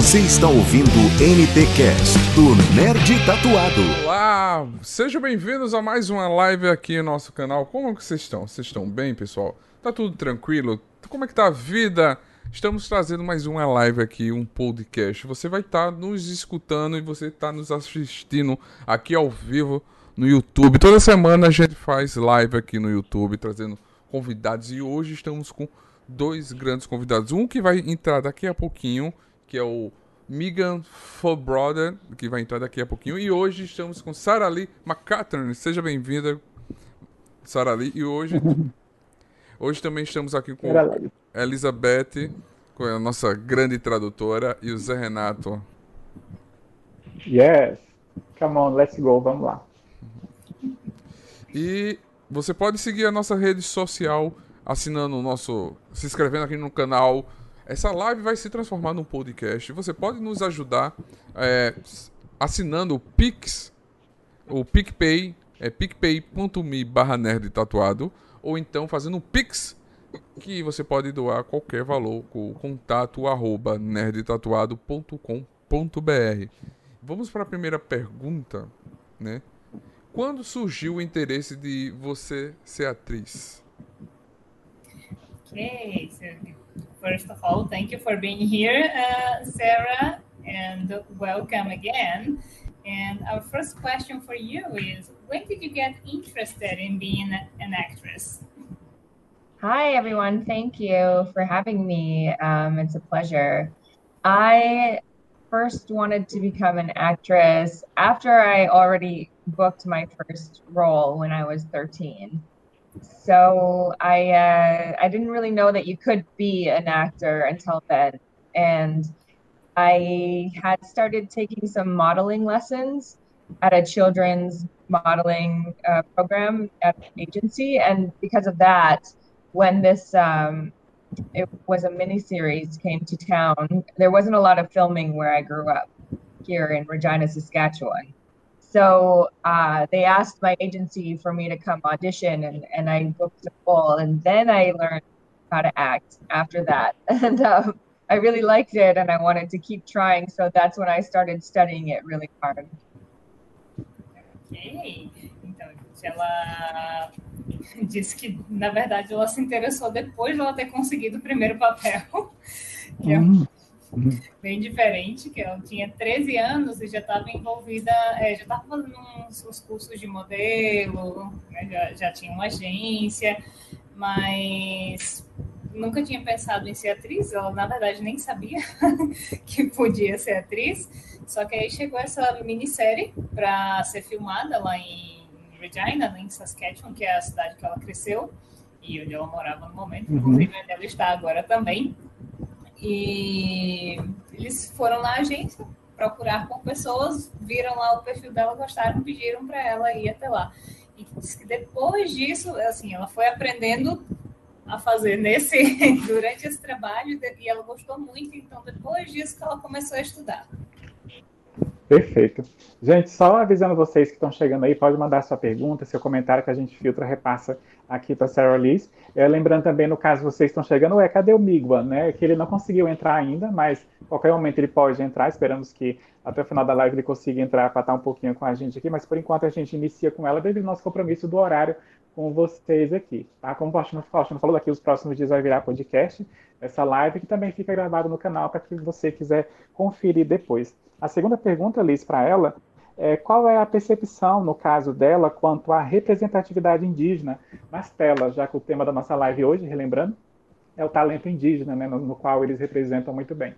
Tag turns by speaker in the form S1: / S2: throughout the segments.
S1: Você está ouvindo o NTcast do Nerd Tatuado.
S2: Olá, sejam bem-vindos a mais uma live aqui no nosso canal. Como que vocês estão? Vocês estão bem, pessoal? Tá tudo tranquilo? Como é que tá a vida? Estamos trazendo mais uma live aqui, um podcast. Você vai estar tá nos escutando e você está nos assistindo aqui ao vivo no YouTube. Toda semana a gente faz live aqui no YouTube trazendo convidados e hoje estamos com dois grandes convidados. Um que vai entrar daqui a pouquinho, que é o Megan Fobrother, que vai entrar daqui a pouquinho. E hoje estamos com Sarah Lee McCattern. Seja bem-vinda, Sarah Lee. E hoje, hoje também estamos aqui com Elizabeth, com a nossa grande tradutora, e o Zé Renato.
S3: Yes. Come on, let's go. Vamos lá.
S2: E você pode seguir a nossa rede social assinando o nosso. se inscrevendo aqui no canal. Essa live vai se transformar num podcast. Você pode nos ajudar é, assinando o Pix, o PicPay, é picpay.me barra nerd tatuado, ou então fazendo um Pix, que você pode doar qualquer valor com o contato arroba nerdtatuado.com.br. Vamos para a primeira pergunta, né? Quando surgiu o interesse de você ser atriz?
S4: Okay, so first of all, thank you for being here, uh, Sarah, and welcome again. And our first question for you is when did you get interested in being an actress?
S5: Hi, everyone. Thank you for having me. Um, it's a pleasure. I first wanted to become an actress after I already booked my first role when I was 13 so I uh, I didn't really know that you could be an actor until then, and I had started taking some modeling lessons at a children's modeling uh, program at an agency, and because of that, when this um, it was a mini series came to town, there wasn't a lot of filming where I grew up here in Regina, Saskatchewan. So uh, they asked my agency for me to come audition, and, and I booked a role. And then I learned how to act after that. And um, I really liked it, and I wanted to keep trying. So that's when I started studying it really hard.
S4: Ok, então ela disse que na verdade ela se interessou depois de ela ter conseguido o primeiro papel, que é bem diferente, que eu tinha 13 anos e já estava envolvida, é, já estava fazendo uns, uns, cursos de modelo, né, já, já tinha uma agência, mas nunca tinha pensado em ser atriz, ela na verdade nem sabia que podia ser atriz, só que aí chegou essa minissérie para ser filmada lá em Regina, em Saskatchewan, que é a cidade que ela cresceu e onde ela morava no momento, uhum. inclusive onde ela está agora também. E eles foram na agência procurar com pessoas, viram lá o perfil dela, gostaram, pediram para ela ir até lá. E disse que depois disso, assim, ela foi aprendendo a fazer nesse durante esse trabalho e ela gostou muito, então depois disso que ela começou a estudar.
S3: Perfeito. Gente, só avisando vocês que estão chegando aí, pode mandar sua pergunta, seu comentário que a gente filtra, repassa aqui para Sarah Liz. É, lembrando também, no caso vocês estão chegando, é cadê o Migua, né? Que ele não conseguiu entrar ainda, mas qualquer momento ele pode entrar. Esperamos que até o final da live ele consiga entrar para estar um pouquinho com a gente aqui, mas por enquanto a gente inicia com ela devido ao nosso compromisso do horário com vocês aqui, tá? Como o Faustino falou, daqui os próximos dias vai virar podcast, essa live que também fica gravado no canal para que você quiser conferir depois. A segunda pergunta, Liz, para ela é qual é a percepção, no caso dela, quanto à representatividade indígena nas telas, já que o tema da nossa live hoje, relembrando, é o talento indígena, né, no, no qual eles representam muito bem.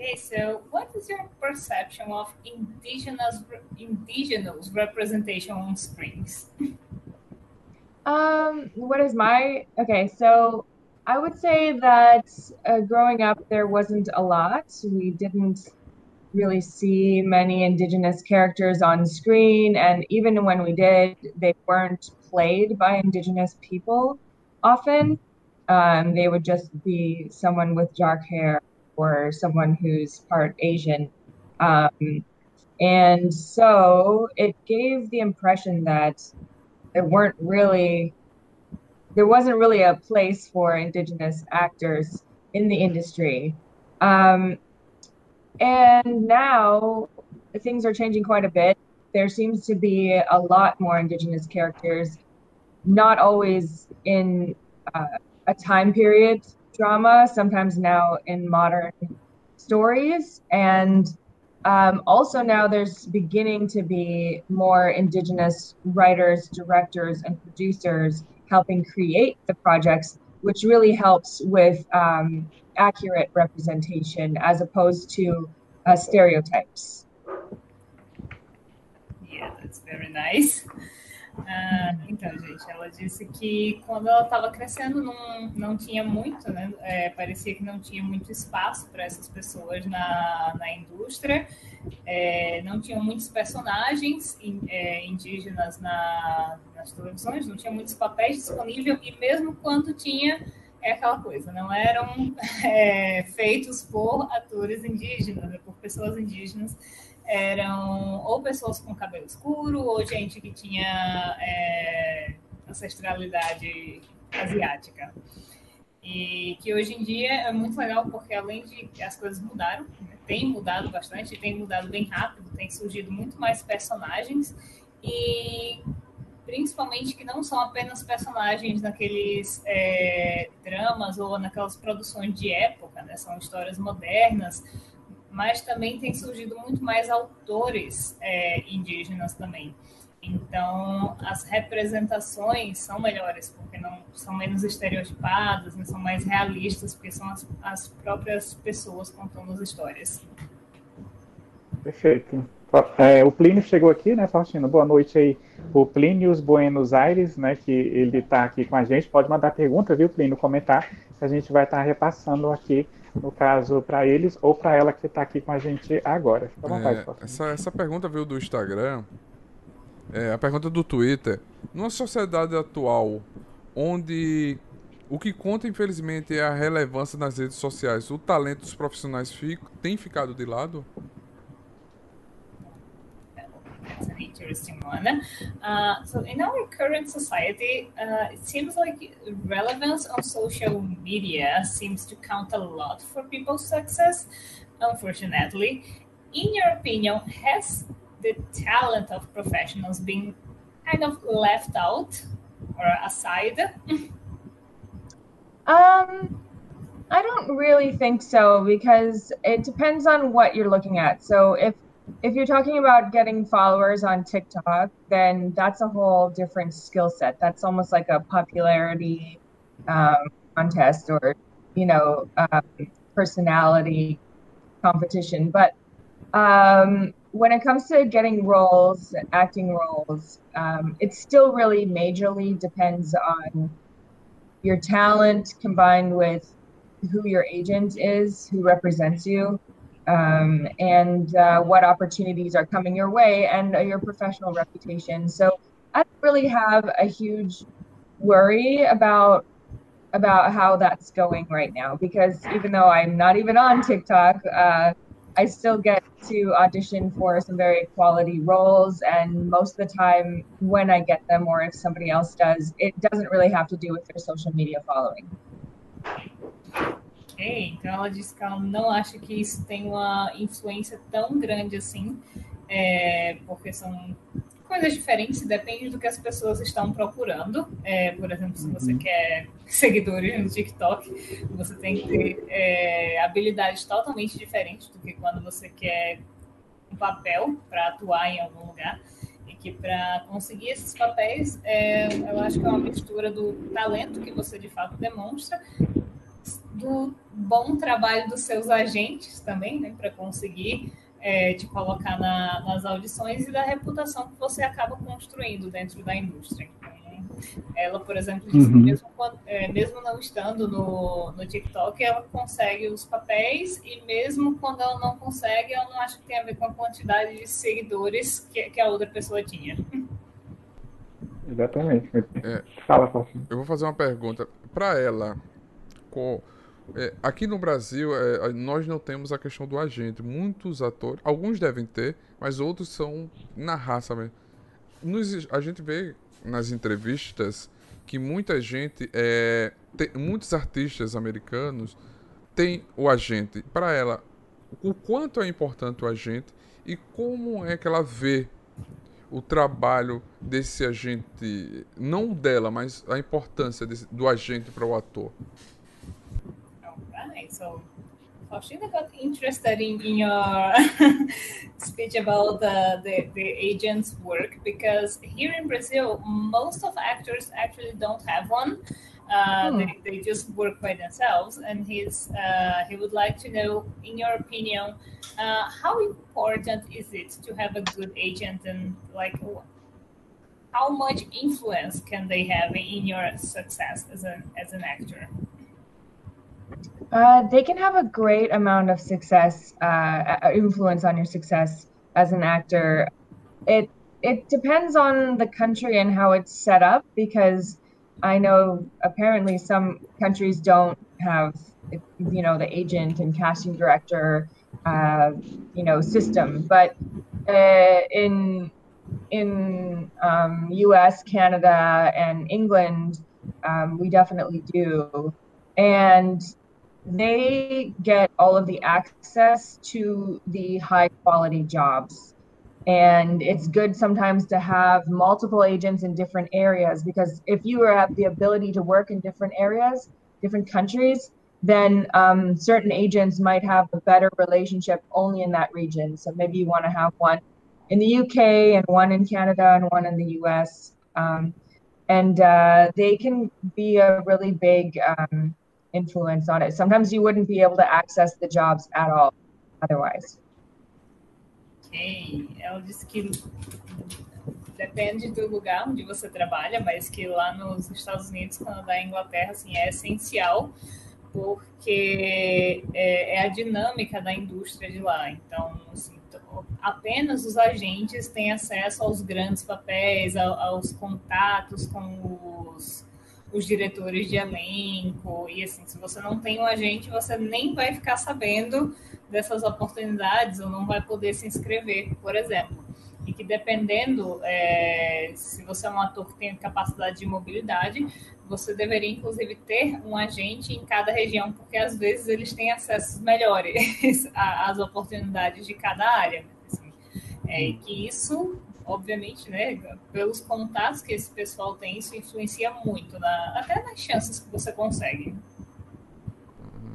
S4: Okay, so what is your perception of indigenous indigenous representation on screens?
S5: Um, what is my okay? So I would say that uh, growing up, there wasn't a lot. We didn't really see many Indigenous characters on screen. And even when we did, they weren't played by Indigenous people often. Um, they would just be someone with dark hair or someone who's part Asian. Um, and so it gave the impression that there weren't really there wasn't really a place for indigenous actors in the industry Um, and now things are changing quite a bit. There seems to be a lot more Indigenous characters, not always in uh, a time period drama, sometimes now in modern stories. And um, also now there's beginning to be more Indigenous writers, directors, and producers helping create the projects, which really helps with um, accurate representation as opposed to uh, stereotypes.
S4: Yeah, that's very nice. Ah, então, gente, ela disse que quando ela estava crescendo não, não tinha muito, né? É, parecia que não tinha muito espaço para essas pessoas na, na indústria, é, não tinham muitos personagens in, é, indígenas na, nas televisões, não tinha muitos papéis disponíveis, e mesmo quando tinha, é aquela coisa, não eram é, feitos por atores indígenas, né, por pessoas indígenas eram ou pessoas com cabelo escuro ou gente que tinha é, ancestralidade asiática. E que hoje em dia é muito legal porque além de as coisas mudaram, né, tem mudado bastante, tem mudado bem rápido, tem surgido muito mais personagens e principalmente que não são apenas personagens naqueles é, dramas ou naquelas produções de época, né? São histórias modernas, mas também tem surgido muito mais autores é, indígenas também. Então, as representações são melhores, porque não são menos estereotipadas, né, são mais realistas, porque são as, as próprias pessoas contando as histórias.
S3: Perfeito. É, o Plínio chegou aqui, né, Faustino? Boa noite aí. O Plínio Buenos Aires, né, que ele está aqui com a gente. Pode mandar pergunta, viu, Plínio? Comentar, que a gente vai estar tá repassando aqui no caso, para eles ou para ela que está aqui com a gente agora. Fica à vontade,
S2: é, essa, essa pergunta veio do Instagram. É, a pergunta do Twitter. Numa sociedade atual, onde o que conta, infelizmente, é a relevância nas redes sociais, o talento dos profissionais fico, tem ficado de lado?
S4: That's an interesting one. Uh, so, in our current society, uh, it seems like relevance on social media seems to count a lot for people's success, unfortunately. In your opinion, has the talent of professionals been kind of left out or aside?
S5: um, I don't really think so because it depends on what you're looking at. So if if you're talking about getting followers on TikTok, then that's a whole different skill set. That's almost like a popularity um, contest or, you know, um, personality competition. But um, when it comes to getting roles, acting roles, um, it still really majorly depends on your talent combined with who your agent is, who represents you um, and uh, what opportunities are coming your way and uh, your professional reputation. So I don't really have a huge worry about about how that's going right now because even though I'm not even on TikTok, uh, I still get to audition for some very quality roles. And most of the time, when I get them, or if somebody else does, it doesn't really have to do with their social media following.
S4: Então ela disse que ela não acha que isso tem uma influência tão grande assim, é, porque são coisas diferentes, depende do que as pessoas estão procurando. É, por exemplo, se você uhum. quer seguidores no TikTok, você tem que ter é, habilidades totalmente diferentes do que quando você quer um papel para atuar em algum lugar. E que para conseguir esses papéis, é, eu acho que é uma mistura do talento que você de fato demonstra do bom trabalho dos seus agentes também, né, para conseguir é, te colocar na, nas audições e da reputação que você acaba construindo dentro da indústria. Ela, por exemplo, disse uhum. que mesmo, quando, é, mesmo não estando no, no TikTok, ela consegue os papéis e mesmo quando ela não consegue, ela não acha que tem a ver com a quantidade de seguidores que, que a outra pessoa tinha.
S3: Exatamente. É, Fala,
S2: Eu vou fazer uma pergunta para ela. Com é, aqui no Brasil, é, nós não temos a questão do agente. Muitos atores, alguns devem ter, mas outros são na raça mesmo. Nos, a gente vê nas entrevistas que muita gente, é, tem, muitos artistas americanos tem o agente? Para ela, o quanto é importante o agente e como é que ela vê o trabalho desse agente, não dela, mas a importância desse, do agente para o ator?
S4: Alright, so Faustina got interested in, in your speech about the, the, the agent's work because here in Brazil, most of actors actually don't have one. Uh, hmm. they, they just work by themselves, and he's uh, he would like to know, in your opinion, uh, how important is it to have a good agent, and like how much influence can they have in your success as an as an actor?
S5: Uh, they can have a great amount of success, uh, influence on your success as an actor. It it depends on the country and how it's set up because I know apparently some countries don't have, you know, the agent and casting director, uh, you know, system. But uh, in in um, U.S., Canada, and England, um, we definitely do, and they get all of the access to the high quality jobs and it's good sometimes to have multiple agents in different areas because if you have the ability to work in different areas, different countries, then um, certain agents might have a better relationship only in that region. So maybe you want to have one in the UK and one in Canada and one in the US. Um, and uh, they can be a really big um, influence on it. Sometimes you wouldn't be able to access the jobs at all otherwise.
S4: Ok. Ela disse que depende do lugar onde você trabalha, mas que lá nos Estados Unidos, Canadá e Inglaterra, assim, é essencial porque é, é, a dinâmica da indústria de lá. Então, assim, apenas os agentes têm acesso aos grandes papéis, aos contatos com os, os diretores de elenco. E assim, se você não tem um agente, você nem vai ficar sabendo dessas oportunidades ou não vai poder se inscrever, por exemplo. E que dependendo, é, se você é um ator que tem capacidade de mobilidade, você deveria inclusive ter um agente em cada região, porque às vezes eles têm acessos melhores às oportunidades de cada área. Assim. É, que isso, obviamente, né, pelos contatos que esse pessoal tem, isso influencia muito, na, até nas chances que você consegue.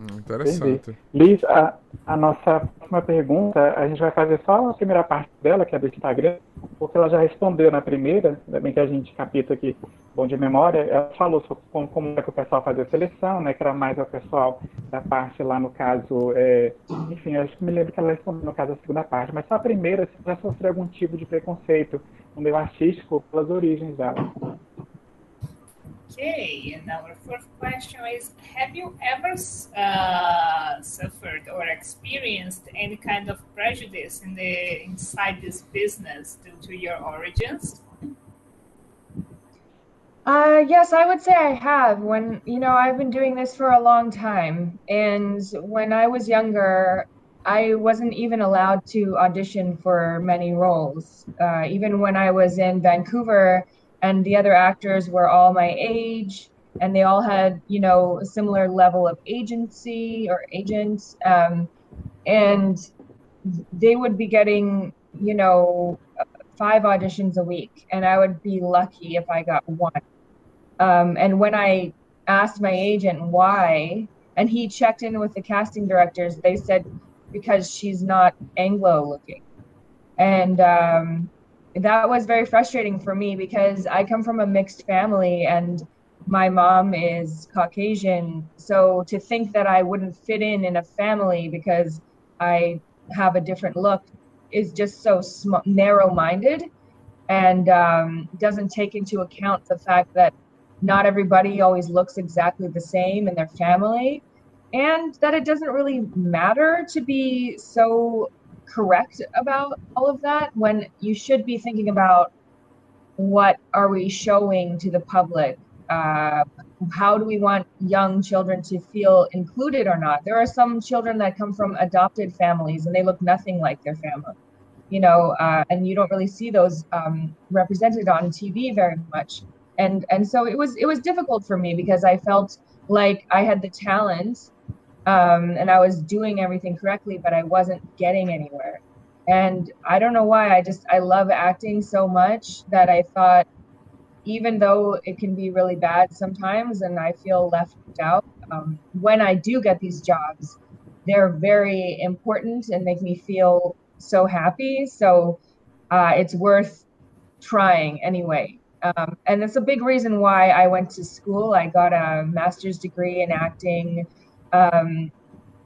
S2: Hum, interessante.
S3: Liz, a, a nossa próxima pergunta, a gente vai fazer só a primeira parte dela, que é do Instagram, porque ela já respondeu na primeira, ainda bem que a gente capita aqui, bom de memória, ela falou sobre como, como é que o pessoal fazia a seleção, né, que era mais o pessoal da parte lá no caso, é, enfim, acho que me lembro que ela respondeu no caso da segunda parte, mas só a primeira, se já sofreu algum tipo de preconceito no meio artístico pelas origens dela.
S4: Okay, and our fourth question is Have you ever uh, suffered or experienced any kind of prejudice in the inside this business due to your origins?
S5: Uh, yes, I would say I have. When, you know, I've been doing this for a long time. And when I was younger, I wasn't even allowed to audition for many roles. Uh, even when I was in Vancouver, and the other actors were all my age and they all had you know a similar level of agency or agents um, and they would be getting you know five auditions a week and i would be lucky if i got one. Um, and when i asked my agent why and he checked in with the casting directors they said because she's not anglo looking and um, that was very frustrating for me because I come from a mixed family and my mom is Caucasian. So to think that I wouldn't fit in in a family because I have a different look is just so sm- narrow minded and um, doesn't take into account the fact that not everybody always looks exactly the same in their family and that it doesn't really matter to be so correct about all of that when you should be thinking about what are we showing to the public? Uh, how do we want young children to feel included or not? There are some children that come from adopted families and they look nothing like their family you know uh, and you don't really see those um, represented on tv very much. And and so it was it was difficult for me because i felt like i had the talent um, and I was doing everything correctly, but I wasn't getting anywhere. And I don't know why. I just I love acting so much that I thought, even though it can be really bad sometimes, and I feel left out, um, when I do get these jobs, they're very important and make me feel so happy. So uh, it's worth trying anyway. Um, and that's a big reason why I went to school. I got a master's degree in acting. Um,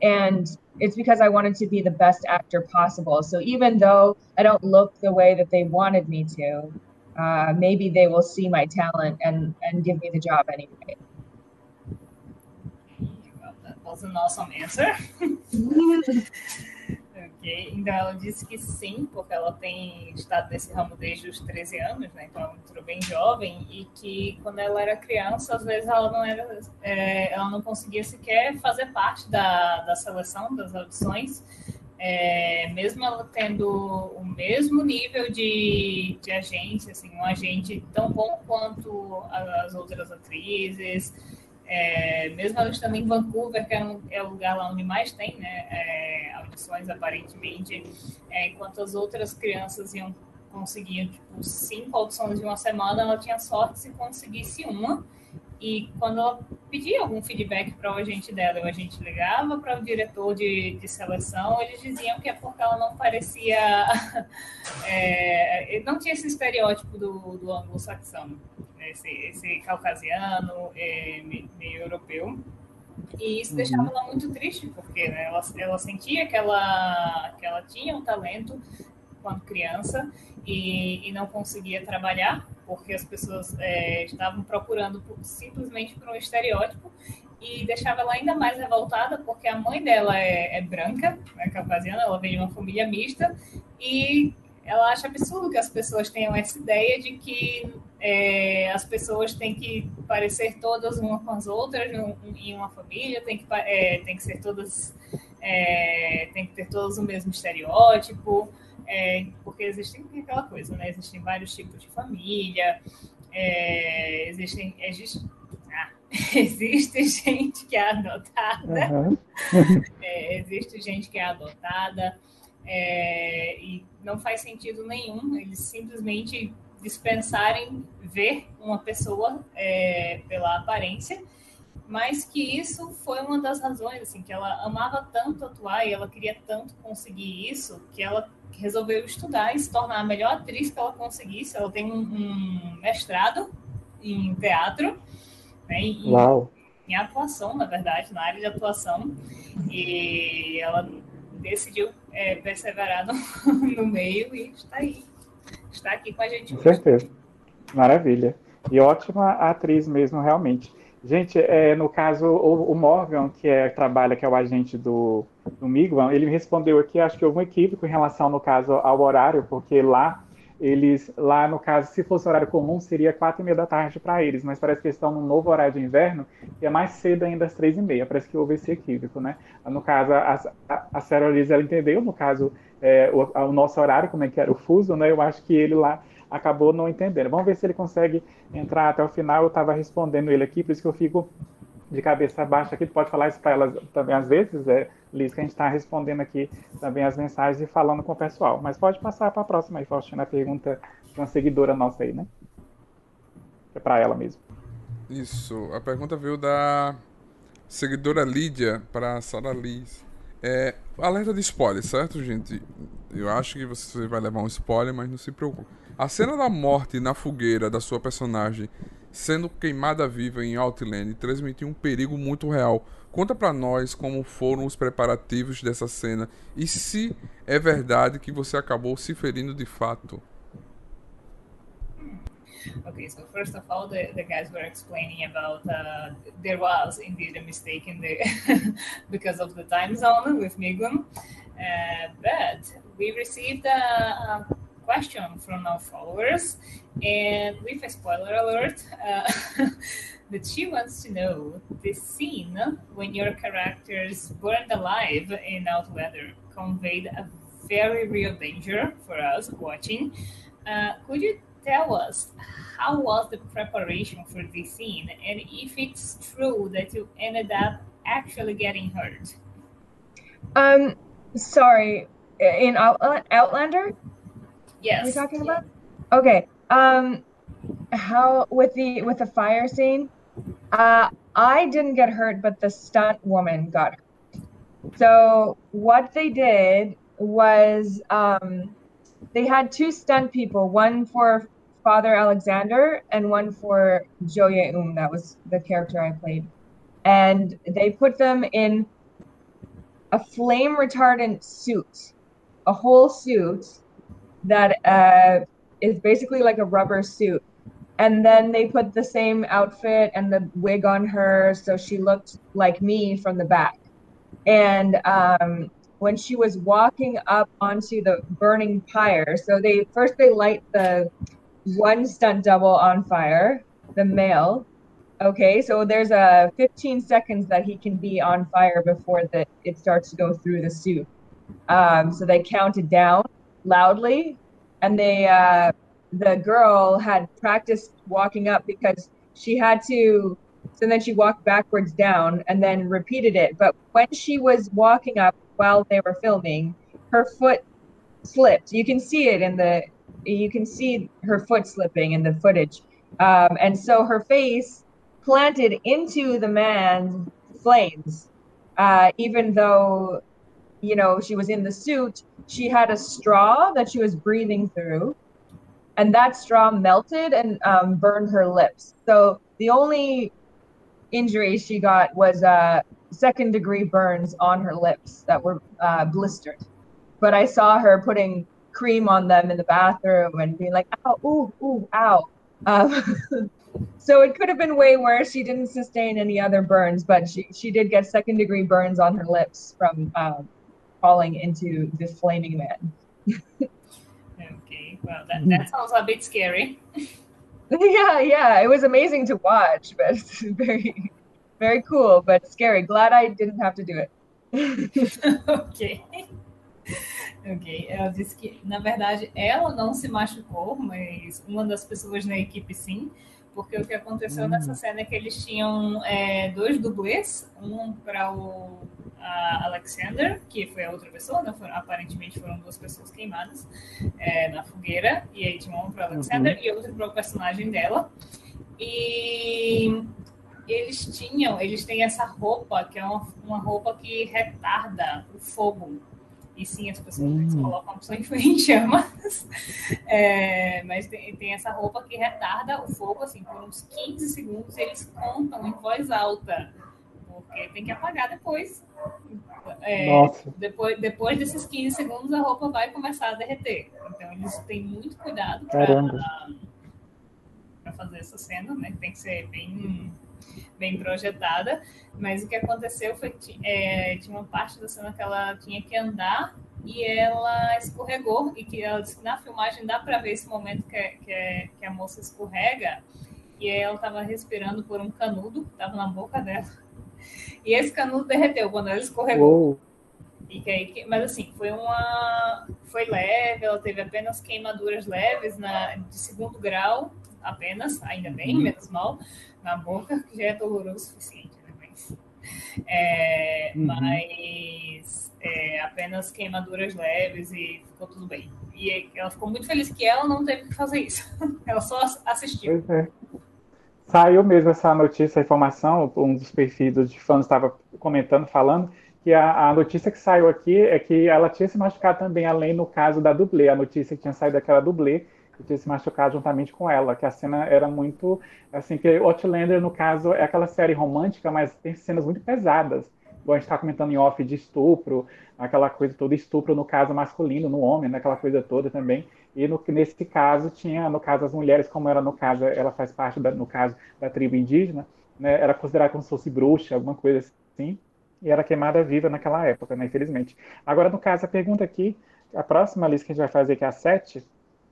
S5: and it's because I wanted to be the best actor possible. So even though I don't look the way that they wanted me to, uh, maybe they will see my talent and, and give me the job anyway.
S4: Well, that was an awesome answer. Ok, então ela disse que sim, porque ela tem estado nesse ramo desde os 13 anos, né? Então ela entrou bem jovem e que quando ela era criança, às vezes ela não era, é, ela não conseguia sequer fazer parte da, da seleção, das audições, é, mesmo ela tendo o mesmo nível de, de agente, assim, um agente tão bom quanto as outras atrizes, é, mesmo estando em Vancouver, que é, um, é, o lugar lá onde mais tem né, é, audições, aparentemente, é, enquanto as outras crianças iam conseguiam tipo, cinco audições de uma semana, ela tinha sorte se conseguisse uma. E quando ela pedia algum feedback para o agente dela, o agente ligava para o diretor de, de seleção, eles diziam que é porque ela não parecia. É, não tinha esse estereótipo do, do anglo-saxão esse, esse caucasiano, é, meio europeu. E isso deixava uhum. ela muito triste, porque né, ela, ela sentia que ela, que ela tinha um talento quando criança e, e não conseguia trabalhar, porque as pessoas é, estavam procurando por, simplesmente por um estereótipo e deixava ela ainda mais revoltada, porque a mãe dela é, é branca, é caucasiana, ela vem de uma família mista, e ela acha absurdo que as pessoas tenham essa ideia de que é, as pessoas têm que parecer todas uma com as outras em uma família, tem que, é, tem que ser todas, é, tem que ter todos o mesmo estereótipo, é, porque existem aquela coisa, né? Existem vários tipos de família, é, existem, existe, ah, existe gente que é adotada, uhum. existe gente que é adotada, e não faz sentido nenhum eles simplesmente dispensarem ver uma pessoa é, pela aparência, mas que isso foi uma das razões, assim, que ela amava tanto atuar e ela queria tanto conseguir isso, que ela resolveu estudar e se tornar a melhor atriz que ela conseguisse. Ela tem um, um mestrado em teatro, né, em, em atuação, na verdade, na área de atuação, e ela decidiu é, perseverar no, no meio e está aí. Está aqui com a gente.
S3: Com certeza. Maravilha. E ótima atriz mesmo, realmente. Gente, é, no caso, o, o, Morgan, que é, trabalha, que é o agente do, do Migwan, ele me respondeu aqui, acho que houve um equívoco em relação, no caso, ao horário, porque lá eles, lá no caso, se fosse horário comum, seria quatro e meia da tarde para eles, mas parece que eles estão no novo horário de inverno e é mais cedo ainda às três e meia. Parece que houve esse equívoco, né? No caso, a, a, a Sarah Liz, ela entendeu, no caso, é, o, o, nosso horário, como é que era o fuso, né? Eu acho que ele lá acabou não entendendo. Vamos ver se ele consegue entrar até o final. Eu estava respondendo ele aqui, por isso que eu fico de cabeça baixa aqui, tu pode falar isso para elas também às vezes, é, Liz, que a gente está respondendo aqui também as mensagens e falando com o pessoal. Mas pode passar para a próxima aí, Faustina, a pergunta de uma seguidora nossa aí, né? É para ela mesmo.
S2: Isso, a pergunta veio da seguidora Lídia para Sara Liz. É, alerta de spoiler, certo, gente? Eu acho que você vai levar um spoiler, mas não se preocupe. A cena da morte na fogueira da sua personagem sendo queimada viva em Outland transmitiu um perigo muito real. Conta para nós como foram os preparativos dessa cena e se é verdade que você acabou se ferindo de fato.
S4: Okay, so first of all, the, the guys were explaining about uh, there was indeed a mistake in the because of the time zone with Migum, uh, but we received a, a question from our followers, and with a spoiler alert, uh, that she wants to know the scene when your characters burned alive in Outlander conveyed a very real danger for us watching. Uh, could you tell us how was the preparation for this scene, and if it's true that you ended up actually getting hurt?
S5: Um, sorry, in Outlander.
S4: Yes.
S5: Are we talking about? Okay. Um, how with the with the fire scene? Uh, I didn't get hurt, but the stunt woman got hurt. So what they did was um, they had two stunt people, one for Father Alexander and one for Jo Ye-eun. That was the character I played, and they put them in a flame retardant suit, a whole suit that uh, is basically like a rubber suit. And then they put the same outfit and the wig on her, so she looked like me from the back. And um, when she was walking up onto the burning pyre, so they first they light the one stunt double on fire, the male. Okay, so there's a 15 seconds that he can be on fire before the, it starts to go through the suit. Um, so they counted down loudly, and they uh, the girl had practiced walking up because she had to. So then she walked backwards down and then repeated it. But when she was walking up while they were filming, her foot slipped. You can see it in the. You can see her foot slipping in the footage, um, and so her face planted into the man's flames, uh, even though you know, she was in the suit, she had a straw that she was breathing through, and that straw melted and um, burned her lips. So the only injury she got was uh, second degree burns on her lips that were uh, blistered. But I saw her putting cream on them in the bathroom and being like, ow, ooh, ooh, ow. Um, so it could have been way worse. She didn't sustain any other burns, but she, she did get second degree burns on her lips from um, falling into this flaming man.
S4: okay, well, that, mm-hmm. that sounds a bit scary.
S5: yeah, yeah, it was amazing to watch, but very, very cool, but scary. Glad I didn't have to do it.
S4: ok. Ok, ela disse que, na verdade, ela não se machucou, mas uma das pessoas na equipe sim, porque o que aconteceu hum. nessa cena é que eles tinham é, dois dublês, um para o Alexander, que foi a outra pessoa, né? foram, aparentemente foram duas pessoas queimadas é, na fogueira, e aí tinha um para Alexander uhum. e outro para o personagem dela. E eles tinham, eles têm essa roupa, que é uma, uma roupa que retarda o fogo. E sim, as pessoas uhum. colocam a pessoa em chamas. É, mas tem, tem, essa roupa que retarda o fogo, assim, por uns 15 segundos, eles contam em voz alta. Porque tem que apagar depois. É, depois, depois desses 15 segundos, a roupa vai começar a derreter. Então, eles têm muito cuidado para fazer essa cena, né? Tem que ser bem bem projetada, mas o que aconteceu foi que é, tinha uma parte da cena que ela tinha que andar e ela escorregou, e que ela disse que na filmagem dá para ver esse momento que, que, que, a moça escorrega, e ela estava respirando por um canudo, estava na boca dela, e esse canudo derreteu quando ela escorregou. E que aí, mas assim, foi uma. Foi leve, ela teve apenas queimaduras leves na, de segundo grau, apenas, ainda bem, uhum. menos mal na boca, que já é doloroso o suficiente, né? Mas, é, uhum. mas é, apenas queimaduras leves e ficou tudo bem. E ela ficou muito feliz que ela não teve que fazer isso. ela só assistiu.
S3: Pois é. Saiu mesmo essa notícia, essa informação, um dos perfis de fãs estava comentando, falando, que a, a, notícia que saiu aqui é que ela tinha se machucado também, além no caso da dublê, a notícia que tinha saído daquela dublê, tinha se machucado juntamente com ela, que a cena era muito, assim, que Outlander, no caso, é aquela série romântica, mas tem cenas muito pesadas, igual a gente está comentando em off de estupro, aquela coisa toda, estupro no caso masculino, no homem, né, aquela coisa toda também, e no, nesse caso tinha, no caso, as mulheres, como era no caso, ela faz parte, da, no caso, da tribo indígena, né, era considerada como se fosse bruxa, alguma coisa assim, e era queimada viva naquela época, né, infelizmente. Agora, no caso, a pergunta aqui, a próxima lista que a gente vai fazer, que é a 7,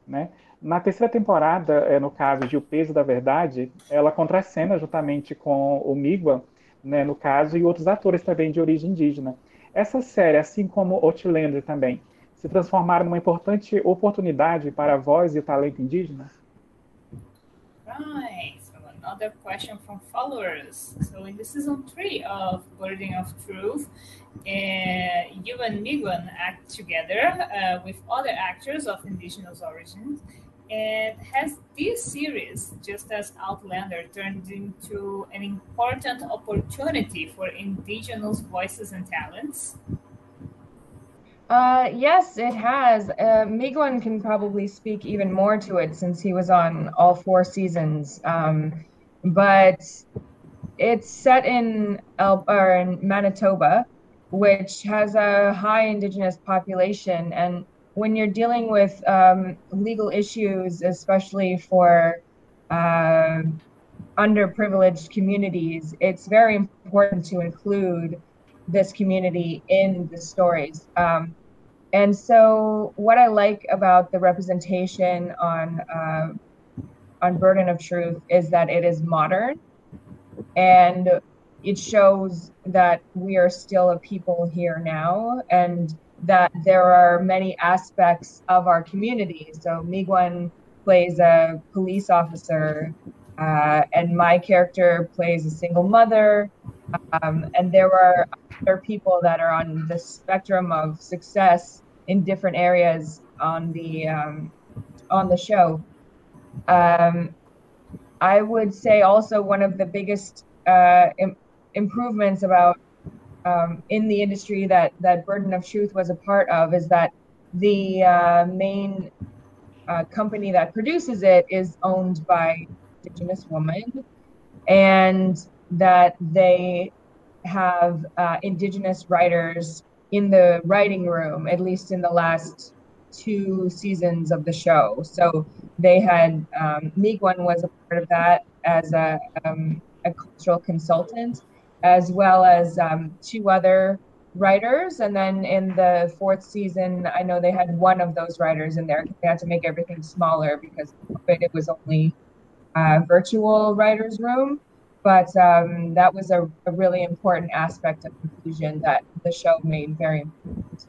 S3: né, na terceira temporada, é, no caso de O Peso da Verdade, ela contracena juntamente com o Migwa, né, no caso, e outros atores também de origem indígena. Essa série, assim como Outlander também, se transformaram numa importante oportunidade para a voz e o talento indígena?
S4: Right. So another question from followers. So in the season three of Burden of Truth, uh, you and Miguan act together uh, with other actors of indigenous origins. And has this series, just as Outlander, turned into an important opportunity for indigenous voices and talents?
S5: Uh, yes, it has. Uh, Miguan can probably speak even more to it since he was on all four seasons. Um, but it's set in El- or in Manitoba, which has a high indigenous population, and when you're dealing with um, legal issues, especially for uh, underprivileged communities, it's very important to include this community in the stories. Um, and so, what I like about the representation on uh, on Burden of Truth is that it is modern, and it shows that we are still a people here now, and that there are many aspects of our community. So Miguan plays a police officer, uh, and my character plays a single mother. Um, and there are other people that are on the spectrum of success in different areas on the um, on the show. Um, I would say also one of the biggest uh, Im- improvements about um, in the industry that that Burden of Truth was a part of is that the uh, main uh, company that produces it is owned by Indigenous women, and that they have uh, Indigenous writers in the writing room, at least in the last two seasons of the show. So they had um, Miguan was a part of that as a, um, a cultural consultant as well as um, two other writers. And then in the fourth season, I know they had one of those writers in there. They had to make everything smaller because it was only a virtual writers room. But um, that was a, a, really important aspect of inclusion that the show made very important.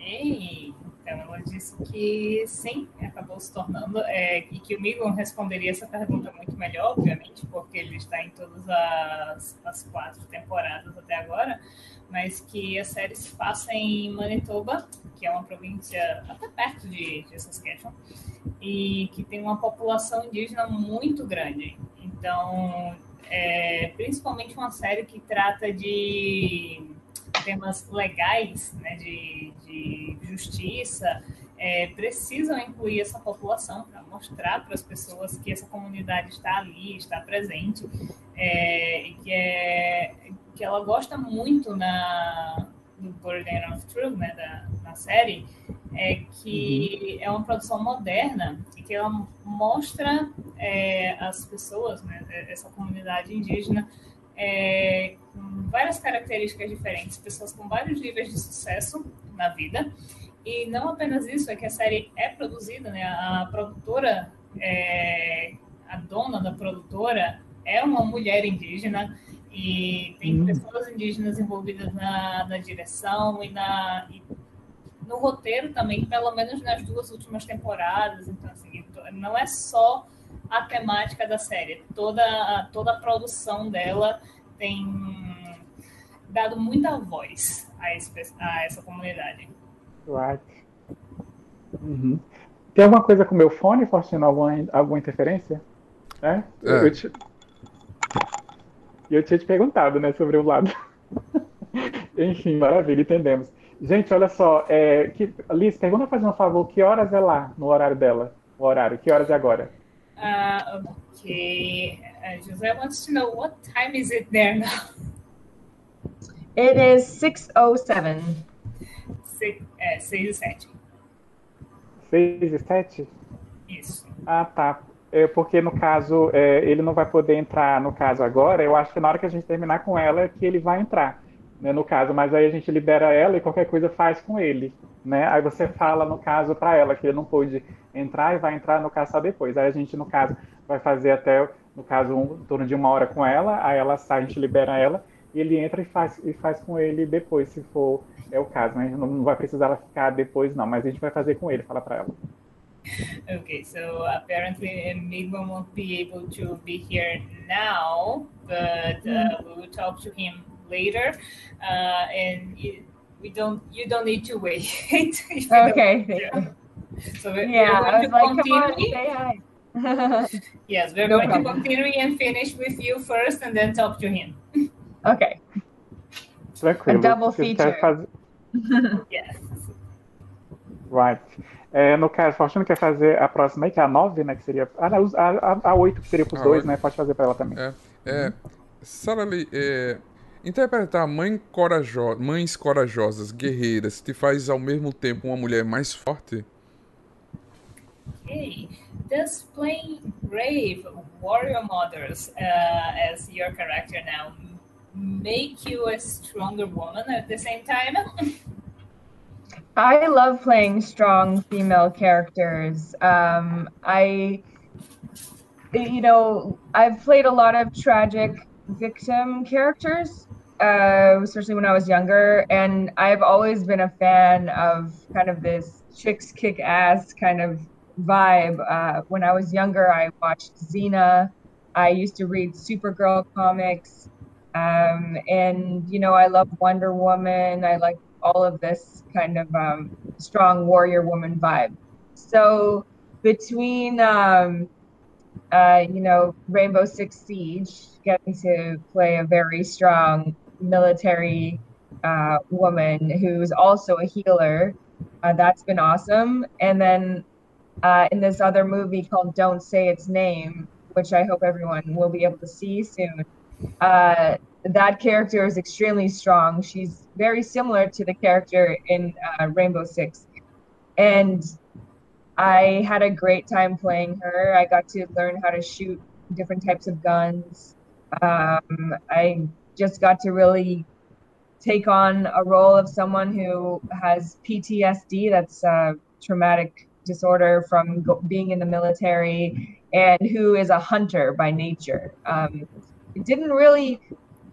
S4: Okay. Ela disse que sim, acabou se tornando, é, e que o Migon responderia essa pergunta muito melhor, obviamente, porque ele está em todas as, as quatro temporadas até agora, mas que a série se passa em Manitoba, que é uma província até perto de, de Saskatchewan, e que tem uma população indígena muito grande. Então, é, principalmente uma série que trata de temas legais, né, de, de justiça, é, precisam incluir essa população para mostrar para as pessoas que essa comunidade está ali, está presente, é, e que, é, que ela gosta muito na, do Burden of Truth, né, da, na série, é que uhum. é uma produção moderna e que ela mostra é, as pessoas, né, essa comunidade indígena, é, com várias características diferentes, pessoas com vários níveis de sucesso na vida. E não apenas isso, é que a série é produzida, né? A produtora, é, a dona da produtora é uma mulher indígena e tem hum. pessoas indígenas envolvidas na, na direção e, na, e no roteiro também, pelo menos nas duas últimas temporadas. Então, assim, não é só a temática da série. Toda, toda a produção dela tem dado muita voz a, esse, a essa comunidade.
S3: Right. Uhum. Tem alguma coisa com o meu fone, Faustino? Alguma, alguma interferência? É? é. Eu, te... eu tinha te perguntado, né, sobre o lado. Enfim, maravilha, entendemos. Gente, olha só, é, que, Liz, pergunta fazendo um favor, que horas é lá no horário dela? O horário, que horas é agora?
S4: Uh, okay. Uh, Jose wants to know what time is it there now?
S5: It is 6.07.
S4: Six, é, 6 e 7.
S3: 6 e 7?
S4: Isso.
S3: Ah, tá. É porque, no caso, é, ele não vai poder entrar, no caso, agora. Eu acho que na hora que a gente terminar com ela é que ele vai entrar, né, no caso. Mas aí a gente libera ela e qualquer coisa faz com ele, né? Aí você fala, no caso, para ela que ele não pôde entrar e vai entrar, no caso, só depois. Aí a gente, no caso, vai fazer até, no caso, um, em torno de uma hora com ela. Aí ela sai, a gente libera ela e ele entra e faz, e faz com ele depois, se for é o caso, né? Não, não vai precisar ela ficar depois, não, mas a gente vai fazer com ele, fala para ela.
S4: okay, so apparently Migman won't be able to be here now, but uh, we will talk to him later. Uh, and it, we don't, you don't need to wait.
S5: okay.
S4: So we're,
S5: yeah,
S4: we're
S5: I was like,
S4: continue.
S5: on, say hi.
S4: yes, we're
S5: No
S4: going
S5: problem.
S4: to continue and finish with you first, and then talk to him.
S5: okay.
S3: Tranquilo.
S5: A double
S3: Vocês
S5: feature.
S3: querem fazer-
S4: Yes.
S3: Right. É, no caso, Faustino quer fazer a próxima aí, que é a 9, né? Que seria. Ah, não, a, a, a 8, que seria pros
S2: A
S3: dois,
S2: oito.
S3: né? Pode fazer pra ela também.
S2: É, é, Sarah Lee, é, interpretar mãe corajo mães corajosas, guerreiras, te faz ao mesmo tempo uma mulher mais forte?
S4: Okay. Does playing brave warrior mothers uh, as your character now make you a stronger woman at the same time?
S5: I love playing strong female characters. Um, I, you know, I've played a lot of tragic victim characters, uh, especially when I was younger, and I've always been a fan of kind of this chicks kick ass kind of vibe. Uh, when I was younger, I watched Xena. I used to read Supergirl comics. Um, and, you know, I love Wonder Woman. I like all of this kind of um, strong warrior woman vibe. So between, um, uh, you know, Rainbow Six Siege, getting to play a very strong military uh, woman who's also a healer, uh, that's been awesome. And then uh, in this other movie called Don't Say Its Name, which I hope everyone will be able to see soon. Uh, that character is extremely strong. She's very similar to the character in uh, Rainbow Six. And I had a great time playing her. I got to learn how to shoot different types of guns. Um, I just got to really take on a role of someone who has PTSD, that's a traumatic disorder from go- being in the military, and who is a hunter by nature. Um, it didn't really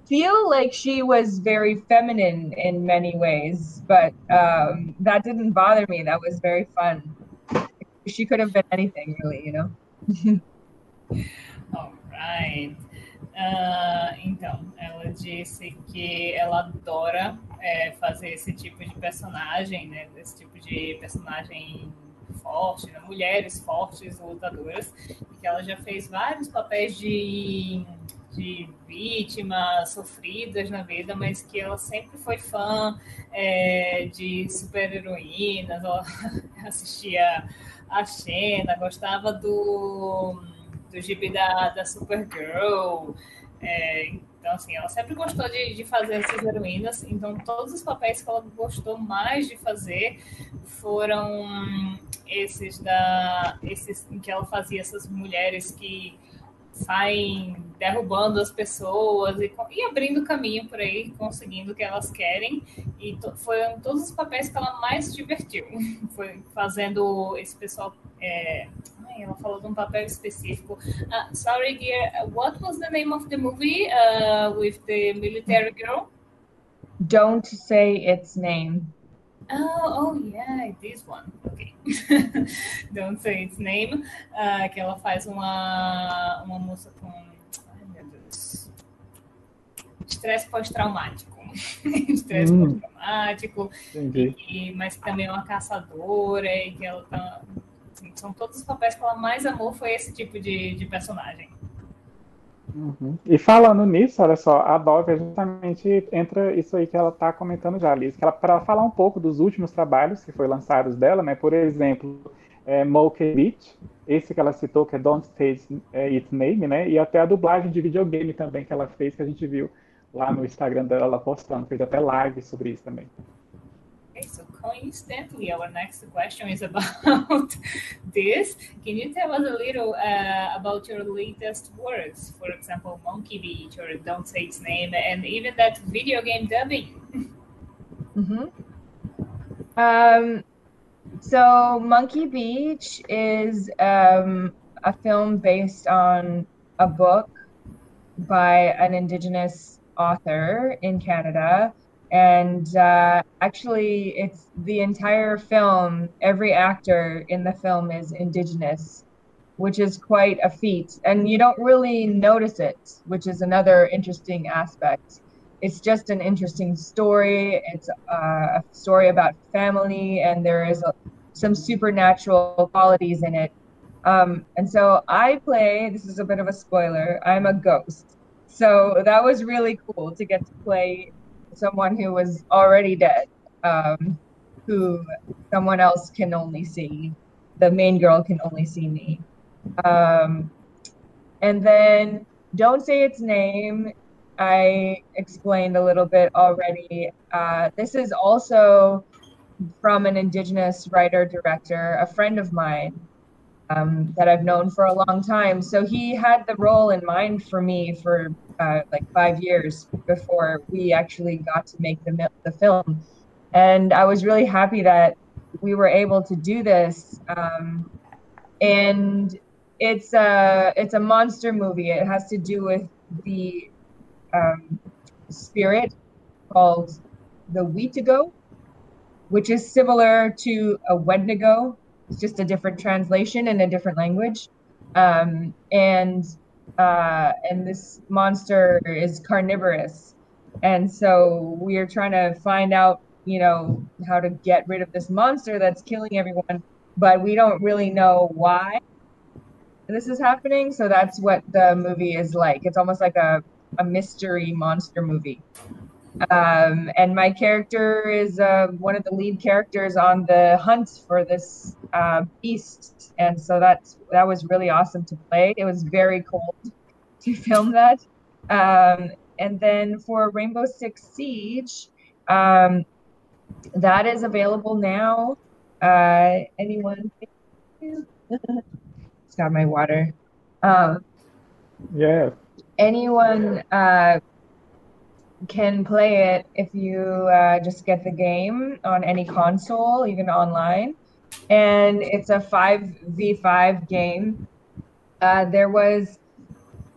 S5: feel like she was very feminine in many ways, but um, that didn't bother me. That was very fun. She could have been anything, really, you know?
S4: Alright. Ah, então, ela disse que ela adora é, fazer esse tipo de personagem, né? Esse tipo de personagem forte, né? mulheres fortes, lutadoras, e que ela já fez vários papéis de, de vítimas sofridas na vida, mas que ela sempre foi fã é, de super-heroínas, ela assistia a Xena, gostava do, do gibi da, da Supergirl. É, então, assim, ela sempre gostou de, de fazer essas heroínas. Então, todos os papéis que ela gostou mais de fazer foram esses da esses em que ela fazia essas mulheres que saem derrubando as pessoas e, e abrindo caminho por aí, conseguindo o que elas querem. E to, foram todos os papéis que ela mais se divertiu. Foi fazendo esse pessoal. É, ai, ela falou de um papel específico. Ah, sorry, dear. What was the name of the movie uh, with the military girl?
S5: Don't say its name.
S4: Oh, oh yeah, this one. Ok. Don't say its name. Ah, que ela faz uma, uma moça com. Ai, meu Deus. Estresse pós-traumático. Estresse
S3: Hum.
S4: pós-traumático.
S3: Entendi.
S4: E, mas também é uma caçadora. E que ela tá. Assim, são todos os papéis que ela mais amou foi esse tipo de, de personagem.
S3: Uhum. E falando nisso, olha só, a Dove é justamente entra isso aí que ela está comentando já, Liz, que ela para falar um pouco dos últimos trabalhos que foi lançados dela, né? Por exemplo, é, Monkey Beach, esse que ela citou, que é Don't Say Its Name, né? E até a dublagem de videogame também que ela fez, que a gente viu lá no Instagram dela, ela postando, fez até live sobre isso também.
S4: Coincidentally, our next question is about this. Can you tell us a little uh, about your latest works? For example, Monkey Beach or Don't Say Its Name, and even that video game dubbing.
S5: hmm Um, so Monkey Beach is um, a film based on a book by an Indigenous author in Canada, and uh, actually, it's the entire film. Every actor in the film is indigenous, which is quite a feat, and you don't really notice it, which is another interesting aspect. It's just an interesting story. It's uh, a story about family, and there is a, some supernatural qualities in it. Um, and so I play. This is a bit of a spoiler. I'm a ghost. So that was really cool to get to play someone who was already dead, um, who someone else can only see. The main girl can only see me. Um, and then don't say its name. I explained a little bit already. Uh, this is also from an Indigenous writer director, a friend of mine um, that I've known for a long time. So he had the role in mind for me for uh, like five years before we actually got to make the the film, and I was really happy that we were able to do this. Um, and it's a it's a monster movie. It has to do with the um, spirit called the Wheatigo, which is similar to a Wendigo. It's just a different translation in a different language. Um, and uh, and this monster is carnivorous. And so we are trying to find out, you know, how to get rid of this monster that's killing everyone, but we don't really know why this is happening. So that's what the movie is like. It's almost like a, a mystery monster movie. Um, and my character is uh, one of the lead characters on the hunt for this uh, beast, and so that's that was really awesome to play. It was very cold to film that. Um, and then for Rainbow Six Siege, um, that is available now. Uh, anyone? it's got my water. Um,
S3: yes.
S5: Anyone uh, can play it if you uh, just get the game on any console, even online. And it's a 5v5 game. Uh, there was,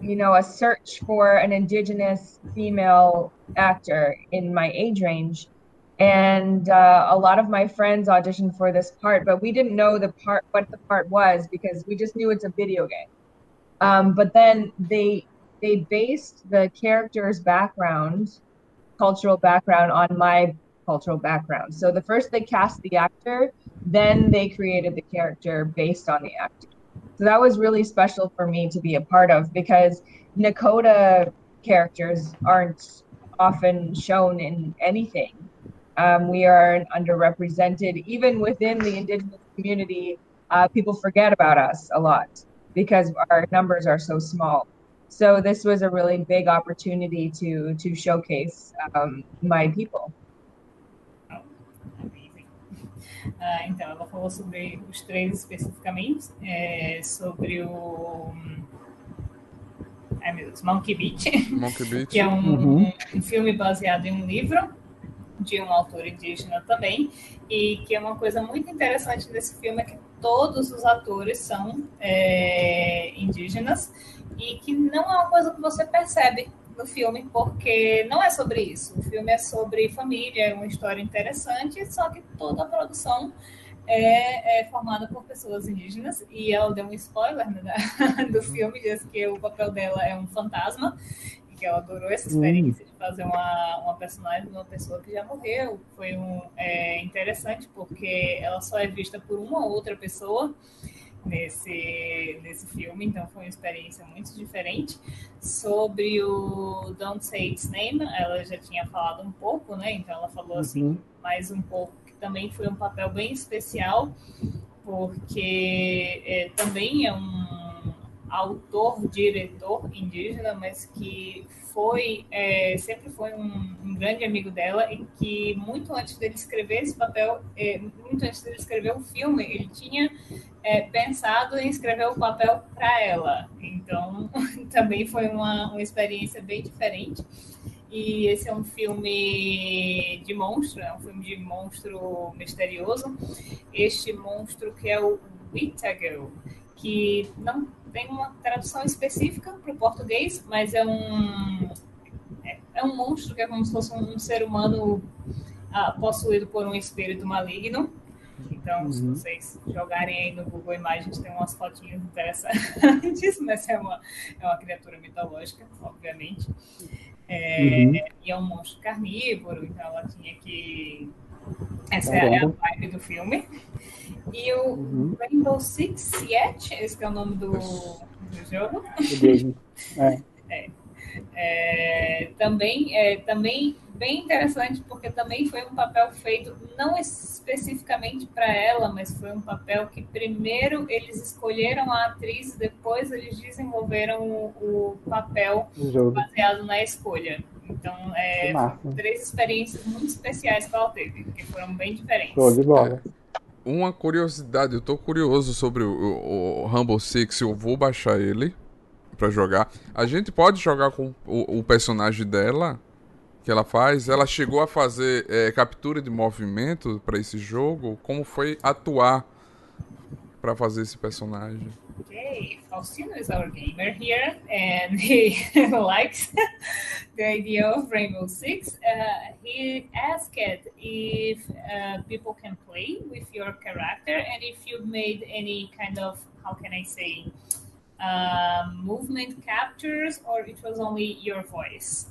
S5: you know, a search for an indigenous female actor in my age range. And uh, a lot of my friends auditioned for this part, but we didn't know the part, what the part was, because we just knew it's a video game. Um, but then they they based the character's background, cultural background, on my cultural background. So the first they cast the actor, then they created the character based on the actor. So that was really special for me to be a part of because Nakota characters aren't often shown in anything. Um, we are underrepresented, even within the indigenous community. Uh, people forget about us a lot because our numbers are so small. So this was a really big opportunity to to showcase um, my people.
S4: Uh, então, ela falou sobre os três especificamente, é, sobre o. Ai meu Deus, Monkey Beach,
S2: Monkey Beach.
S4: que é um, uhum. um filme baseado em um livro de um autor indígena também, e que é uma coisa muito interessante desse filme é que todos os atores são é, indígenas e que não é uma coisa que você percebe no filme, porque não é sobre isso. O filme é sobre família, é uma história interessante, só que toda a produção é, é formada por pessoas indígenas. E ela deu um spoiler né, do filme, diz que o papel dela é um fantasma, e que ela adorou essa experiência hum. de fazer uma, uma personagem de uma pessoa que já morreu. Foi um, é, interessante, porque ela só é vista por uma outra pessoa nesse, nesse filme, então foi uma experiência muito diferente. Sobre o Don't Say Its Name, ela já tinha falado um pouco, né? Então ela falou assim, uhum. mais um pouco, que também foi um papel bem especial, porque é, também é um autor, diretor indígena, mas que foi é, sempre foi um, um, grande amigo dela e que muito antes dele escrever esse papel, é, muito antes dele escrever o filme, ele tinha é, pensado em escrever o papel para ela. Então, também foi uma, uma experiência bem diferente. E esse é um filme de monstro, é um filme de monstro misterioso. Este monstro que é o Witago, que não tem uma tradução específica para o português, mas é um é, é um monstro que é como se fosse um ser humano ah, possuído por um espírito maligno. Então, uhum. se vocês jogarem aí no Google Imagens, tem umas fotinhas interessantes, mas é uma, é uma criatura mitológica, obviamente. É, uhum. E é um monstro carnívoro, então ela tinha que. Essa tá é a vibe do filme. E o uhum. Rainbow Six Siege, esse é o nome do, do jogo. É. é. É, também, é, também bem interessante, porque também foi um papel feito não especificamente para ela, mas foi um papel que primeiro eles escolheram a atriz, depois eles desenvolveram o, o papel baseado na escolha. Então, é, três experiências muito especiais que ela teve, que foram bem diferentes.
S3: Show de bola.
S2: Uma curiosidade, eu tô curioso sobre o, o, o Rumble Six, eu vou baixar ele para jogar. A gente pode jogar com o, o, personagem dela que ela faz. Ela chegou a fazer é, captura de movimento para esse jogo. Como foi atuar para fazer esse personagem?
S4: Okay, Faustino is our gamer here, and he likes the idea of Rainbow Six. Uh, he asked if uh, people can play with your character, and if you made any kind of how can I say uh, movement captures, or it was only your voice?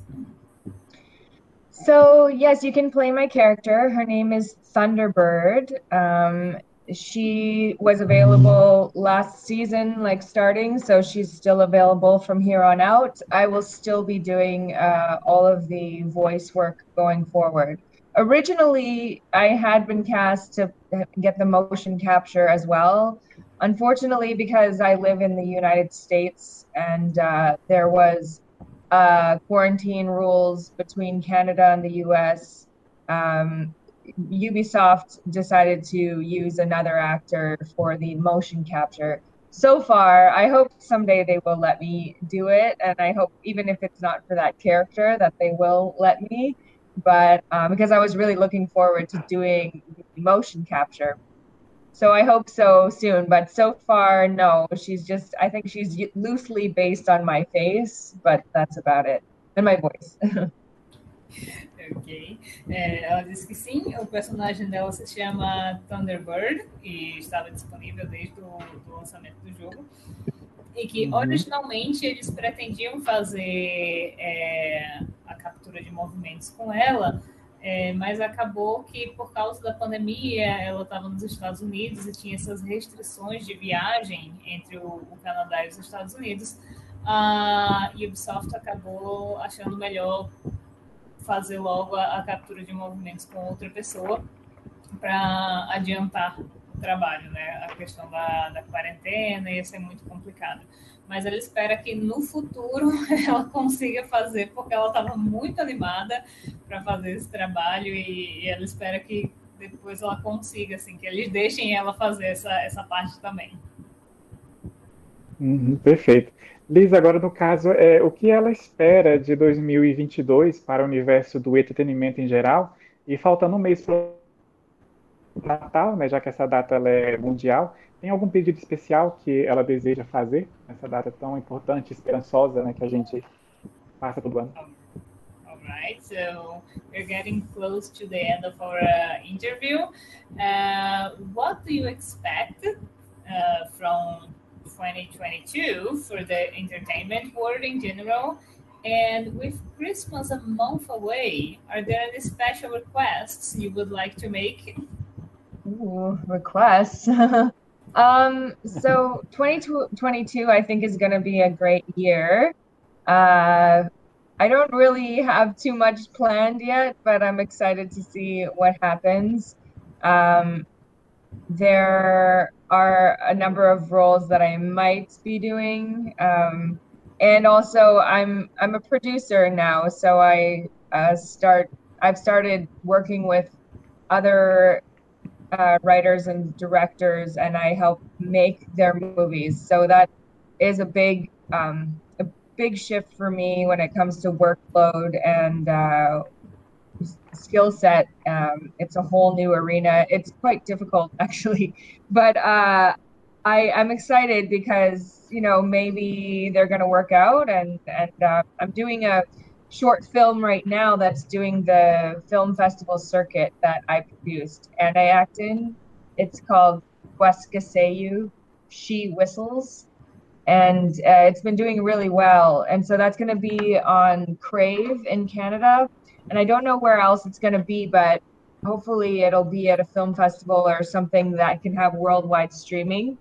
S5: So, yes, you can play my character. Her name is Thunderbird. Um, she was available last season, like starting, so she's still available from here on out. I will still be doing uh, all of the voice work going forward. Originally, I had been cast to get the motion capture as well, unfortunately, because I live in the United States and uh, there was uh, quarantine rules between Canada and the US, um, Ubisoft decided to use another actor for the motion capture. So far, I hope someday they will let me do it, and I hope even if it's not for that character, that they will let me. But um, because I was really looking forward to doing motion capture, so I hope so soon. But so far, no. She's just, I think she's loosely based on my face, but that's about it. And my voice.
S4: ok. É, ela disse que sim, o personagem dela se chama Thunderbird e estava disponível desde o do lançamento do jogo. E que uhum. originalmente eles pretendiam fazer é, a captura de movimentos com ela, é, mas acabou que, por causa da pandemia, ela estava nos Estados Unidos e tinha essas restrições de viagem entre o, o Canadá e os Estados Unidos. A Ubisoft acabou achando melhor fazer logo a, a captura de movimentos com outra pessoa para adiantar o trabalho, né? A questão da, da quarentena ia ser muito complicado mas ela espera que no futuro ela consiga fazer, porque ela estava muito animada para fazer esse trabalho e, e, ela espera que depois ela consiga, assim, que eles deixem ela fazer essa, essa parte também.
S3: Uhum, perfeito. Liz, agora no caso, é, o que ela espera de 2022 para o universo do entretenimento em geral? E faltando um mês para Natal, né, já que essa data ela é mundial, tem algum pedido especial que ela deseja fazer nessa data tão importante, esperançosa, né, que a gente passa todo ano?
S4: Right, so we're getting close to the end of our uh, interview. Uh, what do you expect uh, from 2022 for the entertainment world in general? And with Christmas a month away, are there any special requests you would like to make?
S5: Ooh, requests. Um, so 2022, I think, is going to be a great year. Uh, I don't really have too much planned yet, but I'm excited to see what happens. Um, there are a number of roles that I might be doing, um, and also I'm I'm a producer now, so I uh, start I've started working with other uh, writers and directors, and I help make their movies. So that is a big um, a big shift for me when it comes to workload and uh, skill set. Um, it's a whole new arena. It's quite difficult actually, but uh, I I'm excited because you know maybe they're going to work out, and and uh, I'm doing a short film right now that's doing the film festival circuit that I produced and I act in. It's called Weskaseyu, She Whistles. And uh, it's been doing really well. And so that's going to be on Crave in Canada. And I don't know where else it's going to be, but hopefully it'll be at a film festival or something that can have worldwide streaming.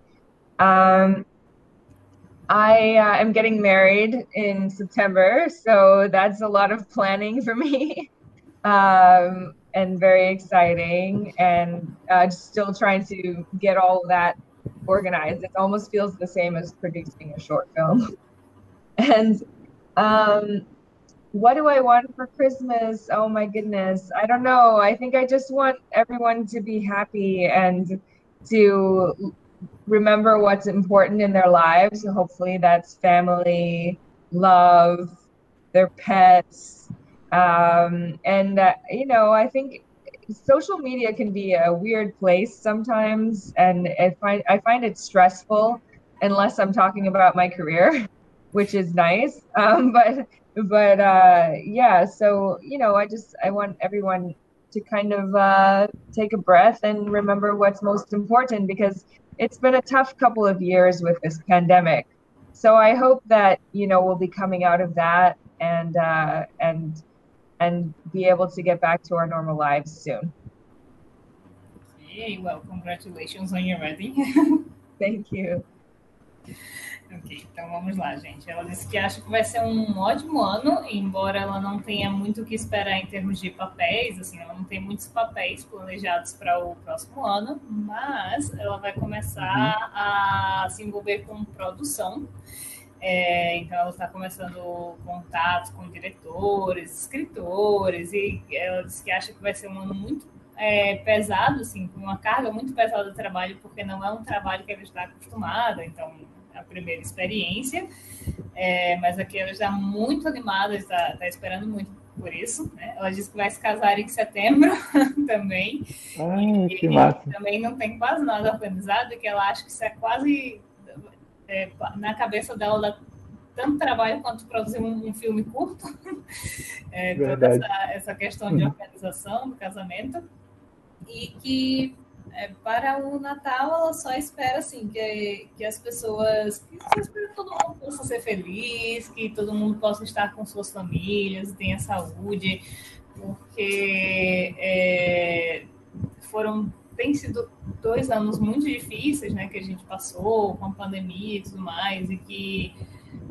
S5: Um, I uh, am getting married in September, so that's a lot of planning for me, um, and very exciting. And uh, still trying to get all that organized. It almost feels the same as producing a short film. and um, what do I want for Christmas? Oh my goodness, I don't know. I think I just want everyone to be happy and to remember what's important in their lives. Hopefully, that's family, love, their pets. Um, and, uh, you know, I think social media can be a weird place sometimes. And I find, I find it stressful unless I'm talking about my career, which is nice. Um, but, but uh, yeah, so, you know, I just, I want everyone to kind of uh, take a breath and remember what's most important because it's been a tough couple of years with this pandemic. So I hope that you know we'll be coming out of that and uh, and and be able to get back to our normal lives soon.
S4: Okay, well, congratulations on your wedding.
S5: Thank you.
S4: Ok, então vamos lá, gente. Ela disse que acha que vai ser um ótimo ano, embora ela não tenha muito o que esperar em termos de papéis, assim, ela não tem muitos papéis planejados para o próximo ano, mas ela vai começar uhum. a se envolver com produção. É, então ela está começando contatos com diretores, escritores, e ela disse que acha que vai ser um ano muito é, pesado, assim, com uma carga muito pesada de trabalho, porque não é um trabalho que ela está acostumada, então a primeira experiência, é, mas aqui ela está muito animada, está, está esperando muito por isso. Né? Ela disse que vai se casar em setembro também.
S3: Ai, e, que massa.
S4: também não tem quase nada organizado, que ela acha que isso é quase é, na cabeça dela dá tanto trabalho quanto produzir um, um filme curto. É, toda essa, essa questão de uhum. organização do casamento. E que é, para o Natal, ela só espera assim que, que as pessoas, que todo mundo possa ser feliz, que todo mundo possa estar com suas famílias, tenha saúde, porque é, foram tem sido dois anos muito difíceis, né, que a gente passou com a pandemia e tudo mais, e que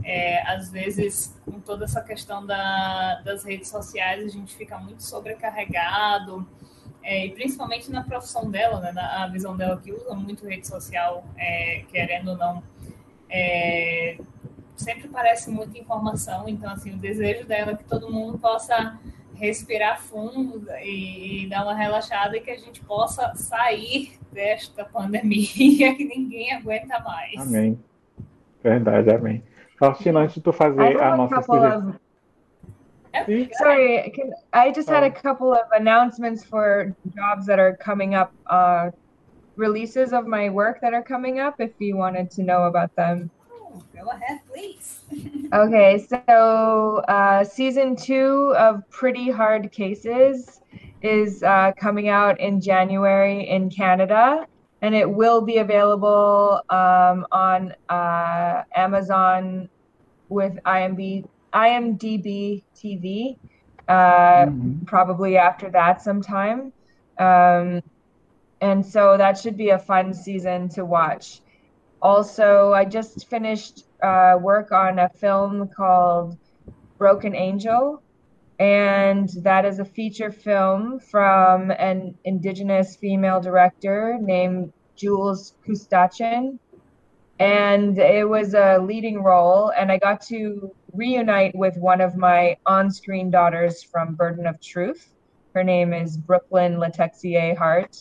S4: é, às vezes com toda essa questão da, das redes sociais a gente fica muito sobrecarregado é, e principalmente na profissão dela, né, na visão dela que usa muito rede social, é, querendo ou não, é, sempre parece muita informação, então assim, o desejo dela é que todo mundo possa respirar fundo e, e dar uma relaxada e que a gente possa sair desta pandemia que ninguém aguenta mais.
S3: Amém. Verdade, amém. Faustina, antes de tu fazer a nossa sugestão.
S5: Sorry, can, I just had a oh. couple of announcements for jobs that are coming up, uh, releases of my work that are coming up, if you wanted to know about them.
S4: Oh, go ahead, please.
S5: okay, so uh, season two of Pretty Hard Cases is uh, coming out in January in Canada, and it will be available um, on uh, Amazon with IMB IMDb TV, uh, mm-hmm. probably after that sometime. Um, and so that should be a fun season to watch. Also, I just finished uh, work on a film called Broken Angel, and that is a feature film from an indigenous female director named Jules Kustachin and it was a leading role and i got to reunite with one of my on-screen daughters from burden of truth her name is brooklyn latexier hart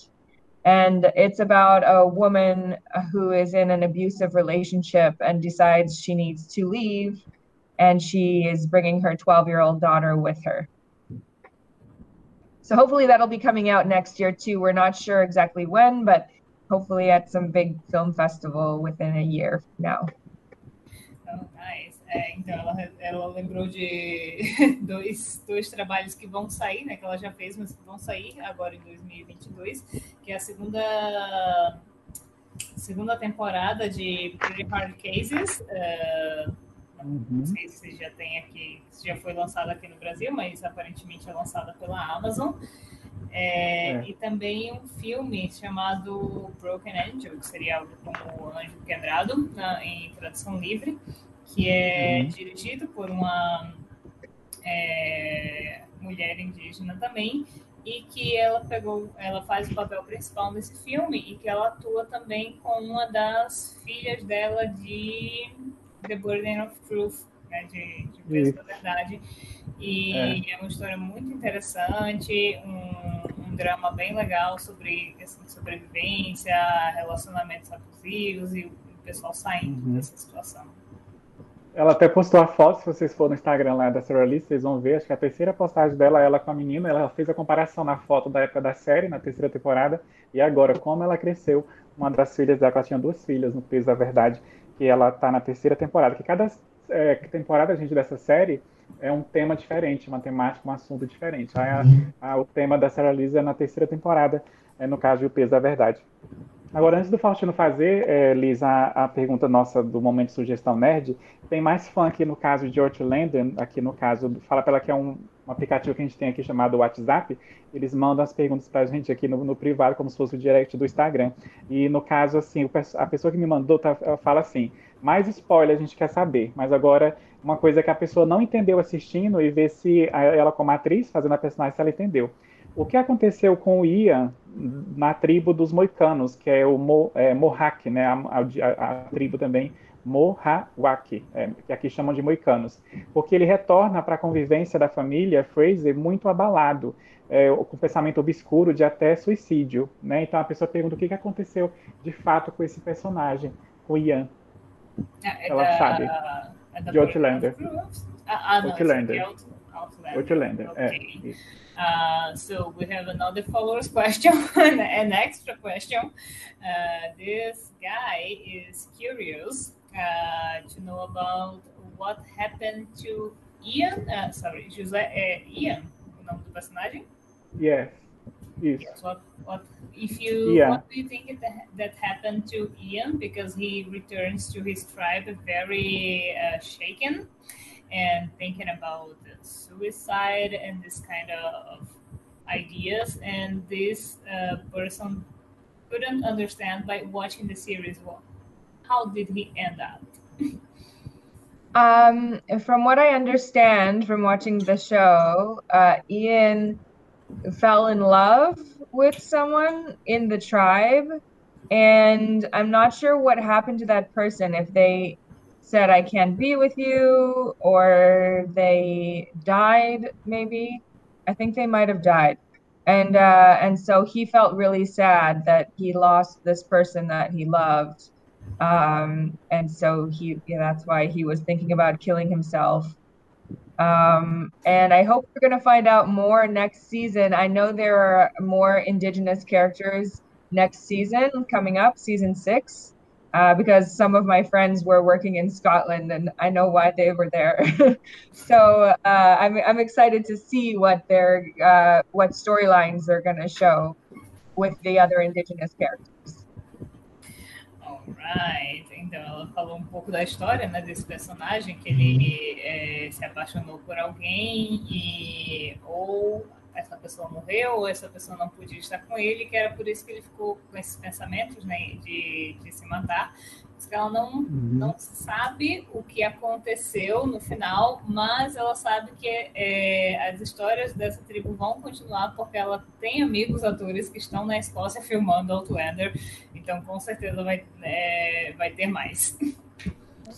S5: and it's about a woman who is in an abusive relationship and decides she needs to leave and she is bringing her 12 year old daughter with her so hopefully that'll be coming out next year too we're not sure exactly when but hopefully at some big film festival within a year now.
S4: Oh, nice. É, então, ela, ela lembrou de dois, dois trabalhos que vão sair, né? Que ela já fez, mas que vão sair agora em 2022, que é a segunda segunda temporada de Pretty Hard Cases. Uh, uhum. Não sei se já tem aqui, se já foi lançada aqui no Brasil, mas aparentemente é lançada pela Amazon. É, é. E também um filme chamado Broken Angel, que seria algo como Anjo Quebrado, na, em tradução livre, que é uhum. dirigido por uma é, mulher indígena também, e que ela pegou, ela faz o papel principal nesse filme e que ela atua também com uma das filhas dela de The Burden of Truth, né, de, de Preço da Verdade. E é. é. uma história muito interessante, um, um drama bem legal sobre questão de sobrevivência, relacionamentos abusivos e o pessoal saindo uhum. dessa situação.
S3: Ela até postou a foto, se vocês forem no Instagram lá da Sarah Lee, vocês vão ver, acho que a terceira postagem dela, ela com a menina, ela fez a comparação na foto da época da série, na terceira temporada, e agora, como ela cresceu. Uma das filhas dela, ela tinha duas filhas no Peso da Verdade, que ela tá na terceira temporada, que cada é, temporada, gente, dessa série é um tema diferente, uma temática, um assunto diferente. Aí a, a, o tema da Sarah Lee é na terceira temporada, é, no caso, o Peso da Verdade. Agora, antes do Faustino fazer, é, Liz, a, a, pergunta nossa do Momento Sugestão Nerd, tem mais fã aqui no caso de Outlander, aqui no caso, fala pela que é um, um, aplicativo que a gente tem aqui chamado WhatsApp, eles mandam as perguntas para a gente aqui no, no, privado, como se fosse o direct do Instagram. E no caso, assim, a pessoa que me mandou tá, fala assim, mais spoiler a gente quer saber, mas agora uma coisa que a pessoa não entendeu assistindo e ver se ela como atriz, fazendo a personagem, se ela entendeu o que aconteceu com o Ian na tribo dos moicanos, que é o Mo, é, Mohawk, né, a, a, a, tribo também Mohawk, é, que aqui chamam de moicanos, porque ele retorna para a convivência da família Fraser muito abalado, é, com pensamento obscuro de até suicídio, né? Então a pessoa pergunta o que, que aconteceu de fato com esse personagem, com o Ian.
S4: É, é Ela sabe. É
S3: de Outlander.
S4: Ah,
S3: Outlander. É, okay.
S4: Uh, so we have another followers question, an extra question. Uh, this guy is curious uh, to know about what happened to Ian. Uh, sorry, José uh, Ian, o nome do personagem.
S3: Yes. Yes.
S4: yes. What, what if you yeah. what do you think that, that happened to Ian because he returns to his tribe very uh, shaken and thinking about suicide and this kind of ideas. And this uh, person couldn't understand by watching the series. Well, how did he end up?
S5: um, from what I understand from watching the show, uh, Ian fell in love with someone in the tribe and i'm not sure what happened to that person if they said I can't be with you, or they died. Maybe I think they might have died, and uh, and so he felt really sad that he lost this person that he loved, um, and so he yeah, that's why he was thinking about killing himself. Um, and I hope we're going to find out more next season. I know there are more Indigenous characters next season coming up, season six uh, because some of my friends were working in Scotland and I know why they were there. so uh, I'm, I'm excited to see what their uh, what storylines they're going to show with the other indigenous characters.
S4: Alright, então ela falou um pouco da história né, desse personagem que ele é, se apaixonou por alguém e ou essa pessoa morreu ou essa pessoa não podia estar com ele, que era por isso que ele ficou com esses pensamentos né, de, de se matar. Diz que ela não, uhum. não sabe o que aconteceu no final, mas ela sabe que é, as histórias dessa tribo vão continuar porque ela tem amigos atores que estão na Escócia filmando Outlander, então com certeza vai, é, vai ter mais.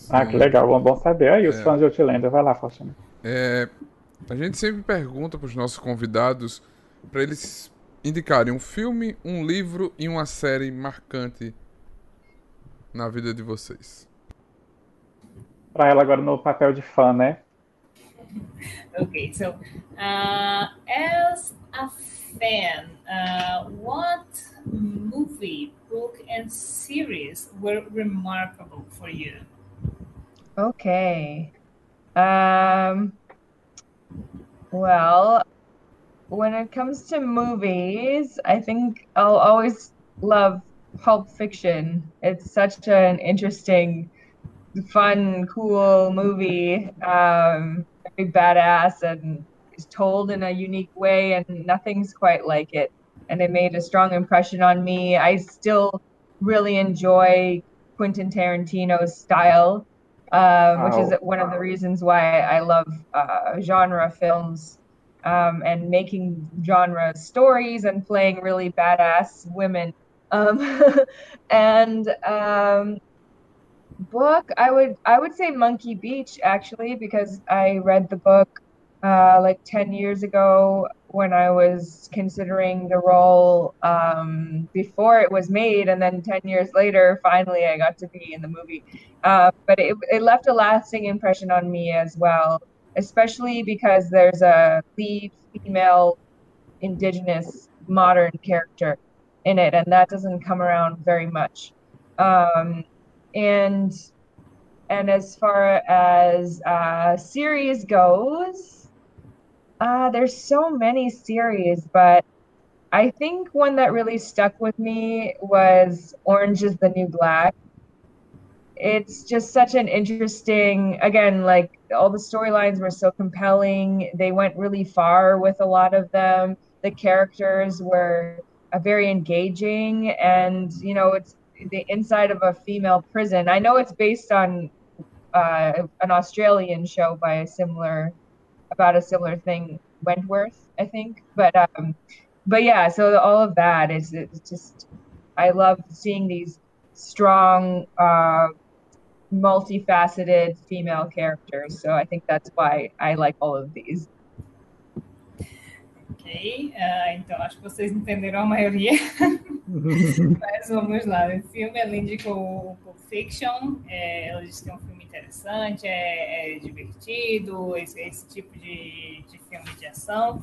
S3: Ah, que legal, bom, bom saber. Aí os é. fãs de Outlander, vai lá, Faustina.
S2: É, a gente sempre pergunta para os nossos convidados para eles indicarem um filme, um livro e uma série marcante na vida de vocês.
S3: Para ela agora no papel de fã, né?
S4: Okay, so uh, as a fan, uh, what movie, book, and series were remarkable for you?
S5: Okay. Um, well, when it comes to movies, I think I'll always love Pulp Fiction. It's such an interesting, fun, cool movie. Um, very badass and is told in a unique way, and nothing's quite like it. And it made a strong impression on me. I still really enjoy Quentin Tarantino's style, um, which is one of the reasons why I love uh, genre films um, and making genre stories and playing really badass women. Um, and um, book, I would I would say Monkey Beach actually because I read the book uh, like ten years ago when I was considering the role um, before it was made, and then 10 years later, finally, I got to be in the movie. Uh, but it, it left a lasting impression on me as well, especially because there's a lead female indigenous modern character in it, and that doesn't come around very much. Um, and and as far as uh, series goes, uh, there's so many series, but I think one that really stuck with me was Orange is the New Black. It's just such an interesting, again, like all the storylines were so compelling. They went really far with a lot of them. The characters were uh, very engaging, and you know, it's the inside of a female prison. I know it's based on uh, an Australian show by a similar about a similar thing, Wentworth, I think. But um, but yeah, so all of that is it's just I love seeing these strong, uh, multifaceted female characters. So I think that's why I like all of these.
S4: Ok, uh, então acho que vocês entenderam a maioria. Mas vamos lá. O filme, ela indicou o Pulp Fiction. É, ela disse que é um filme interessante, é, é divertido, esse, esse tipo de, de filme de ação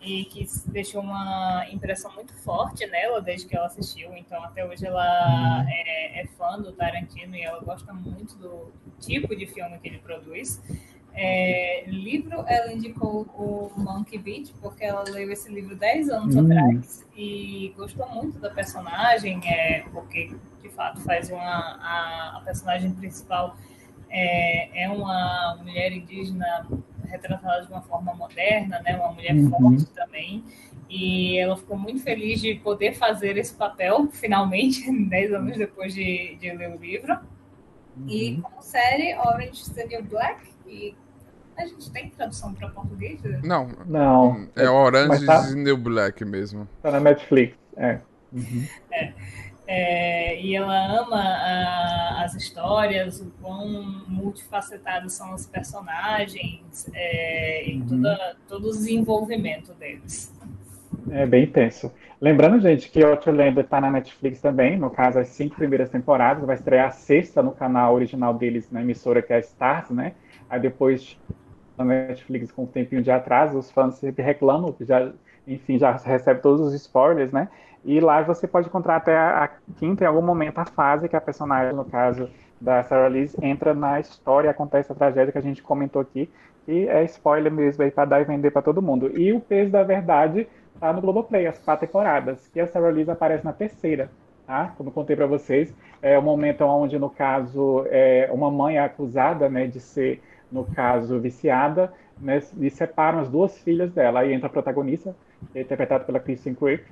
S4: e que deixou uma impressão muito forte nela desde que ela assistiu. Então, até hoje ela é, é fã do Tarantino e ela gosta muito do tipo de filme que ele produz. É, livro, ela indicou o Monkey Beach, porque ela leu esse livro 10 anos hum. atrás e gostou muito da personagem, é, porque de fato faz uma. A, a personagem principal é, é, uma mulher indígena retratada de uma forma moderna, né, uma mulher uhum. forte também. E ela ficou muito feliz de poder fazer esse papel, finalmente, 10 anos depois de, de ler o livro. Uhum. E como série, Orange is the New Black, e a gente tem tradução para português?
S2: Não.
S3: Não.
S2: É Orange tá, is New Black mesmo.
S3: Tá na Netflix, é.
S4: Uhum. é. É, e ela ama a, as histórias, o quão multifacetados são os personagens é, e uhum. toda, todo o desenvolvimento deles.
S3: É bem intenso. Lembrando, gente, que Outlander está na Netflix também, no caso, as cinco primeiras temporadas, vai estrear a sexta no canal original deles, na emissora que é a Stars, né? Aí depois na Netflix com um tempinho de atraso, os fãs sempre reclamam, que já, enfim, já recebe todos os spoilers, né? E lá você pode encontrar até a, quinta, em algum momento, a fase que a personagem, no caso da Sarah Liz, entra na história e acontece a tragédia que a gente comentou aqui, que é spoiler mesmo aí para dar e vender para todo mundo. E o peso da verdade tá no Globoplay, as quatro temporadas, que a Sarah Liz aparece na terceira, tá? Como contei para vocês, é o momento onde, no caso, é, uma mãe é acusada, né, de ser no caso, viciada, né, e separam as duas filhas dela. Aí entra a protagonista, interpretada pela Kristen Quick,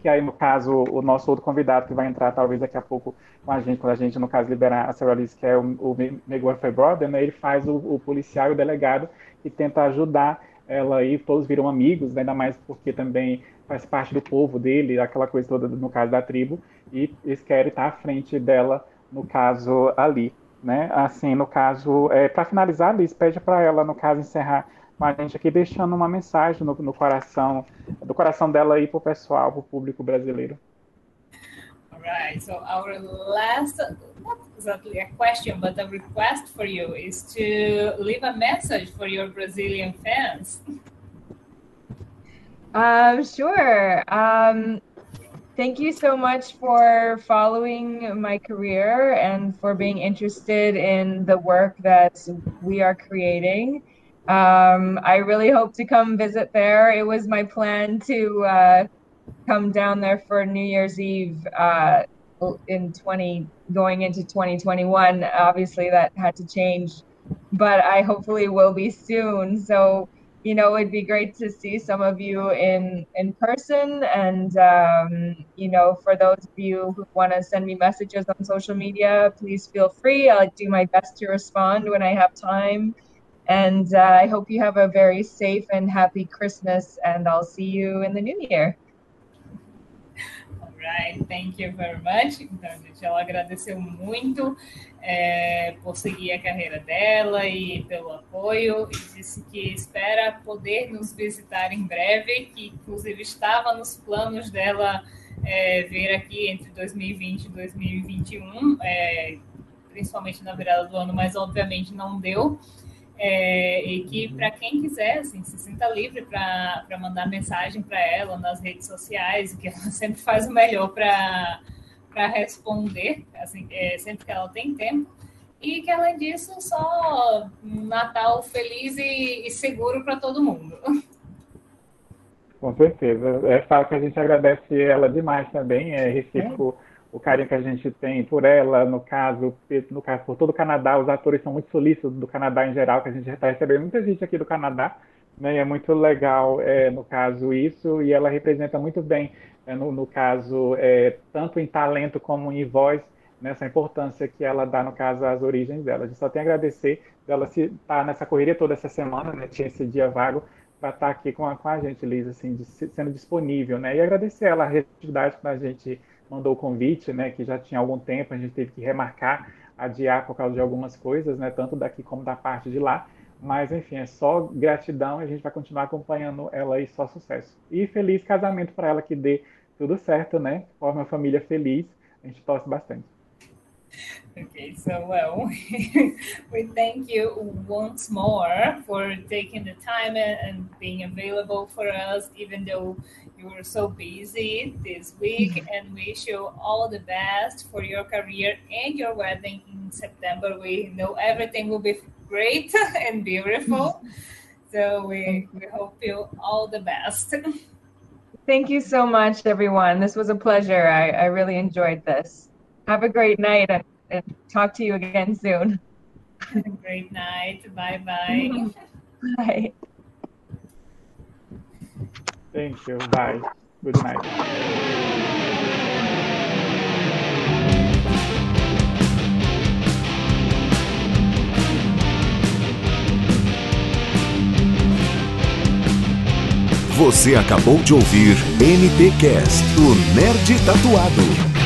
S3: que aí, no caso, o nosso outro convidado que vai entrar, talvez daqui a pouco com a gente, quando a gente, no caso, liberar a Sarah Liz, que é o, o McGuire Brother, né, ele faz o, o, policial e o delegado e tenta ajudar ela aí, todos viram amigos, né, ainda mais porque também faz parte do povo dele, aquela coisa toda, no caso da tribo, e eles querem estar à frente dela, no caso, ali né? Assim, no caso, é, para finalizar, Liz, pede para ela, no caso, encerrar com a gente aqui, deixando uma mensagem no, no coração, do coração dela aí para o pessoal, para o público brasileiro.
S4: Right. So our last, not exactly a question, but a request for you is to leave a message for your Brazilian fans.
S5: Um, sure. Um, thank you so much for following my career and for being interested in the work that we are creating. Um, I really hope to come visit there. It was my plan to uh, come down there for New Year's Eve uh, in 20 going into 2021. Obviously, that had to change, but I hopefully will be soon. So you know, it'd be great to see some of you in in person. And um, you know, for those of you who want to send me messages on social media, please feel free. I'll do my best to respond when I have time. And uh, I hope you have a very safe and happy Christmas. And I'll see you in the new year.
S4: All right, thank you very much. Então, gente, ela agradeceu muito. é, por seguir a carreira dela e pelo apoio. E disse que espera poder nos visitar em breve, que inclusive estava nos planos dela é, vir aqui entre 2020 e 2021, é, principalmente na virada do ano, mas obviamente não deu. É, e que para quem quiser, assim, se sinta livre para mandar mensagem para ela nas redes sociais, que ela sempre faz o melhor para responder, assim, é, sempre que ela tem tempo. E que, além disso, só Natal feliz e, e seguro para todo mundo.
S3: Com certeza. É claro que a gente agradece ela demais também, é recíproco é. O carinho que a gente tem por ela, no caso, no caso, por todo o Canadá, os atores são muito solícitos do Canadá em geral, que a gente está recebendo muita gente aqui do Canadá, né? E é muito legal, é, no caso, isso, e ela representa muito bem é, no, no, caso, é, tanto em talento como em voz, nessa importância que ela dá, no caso, às origens dela. A gente só tem a agradecer dela estar tá nessa correria toda essa semana, né, tinha esse dia vago, para estar tá aqui com a, com a gente, Liz, assim, de, sendo disponível, né, e agradecer ela a receptividade que a gente mandou o convite, né, que já tinha algum tempo, a gente teve que remarcar, adiar por causa de algumas coisas, né, tanto daqui como da parte de lá, mas, enfim, é só gratidão e a gente vai continuar acompanhando ela aí, só sucesso. E feliz casamento para ela que dê tudo certo, né? Forma uma família feliz. A gente torce bastante.
S4: Okay, so well, we thank you once more for taking the time and being available for us, even though you were so busy this week, mm-hmm. and wish you all the best for your career and your wedding in September. We know everything will be great and beautiful, so we, we hope you all the best.
S5: Thank you so much, everyone. This was a pleasure. I, I really enjoyed this. Have a great night and, and talk to you again soon.
S4: Have a great night. Bye bye.
S5: bye.
S3: Thank you. Bye. Good night.
S1: Você acabou de ouvir NTcast, o Nerd Tatuado.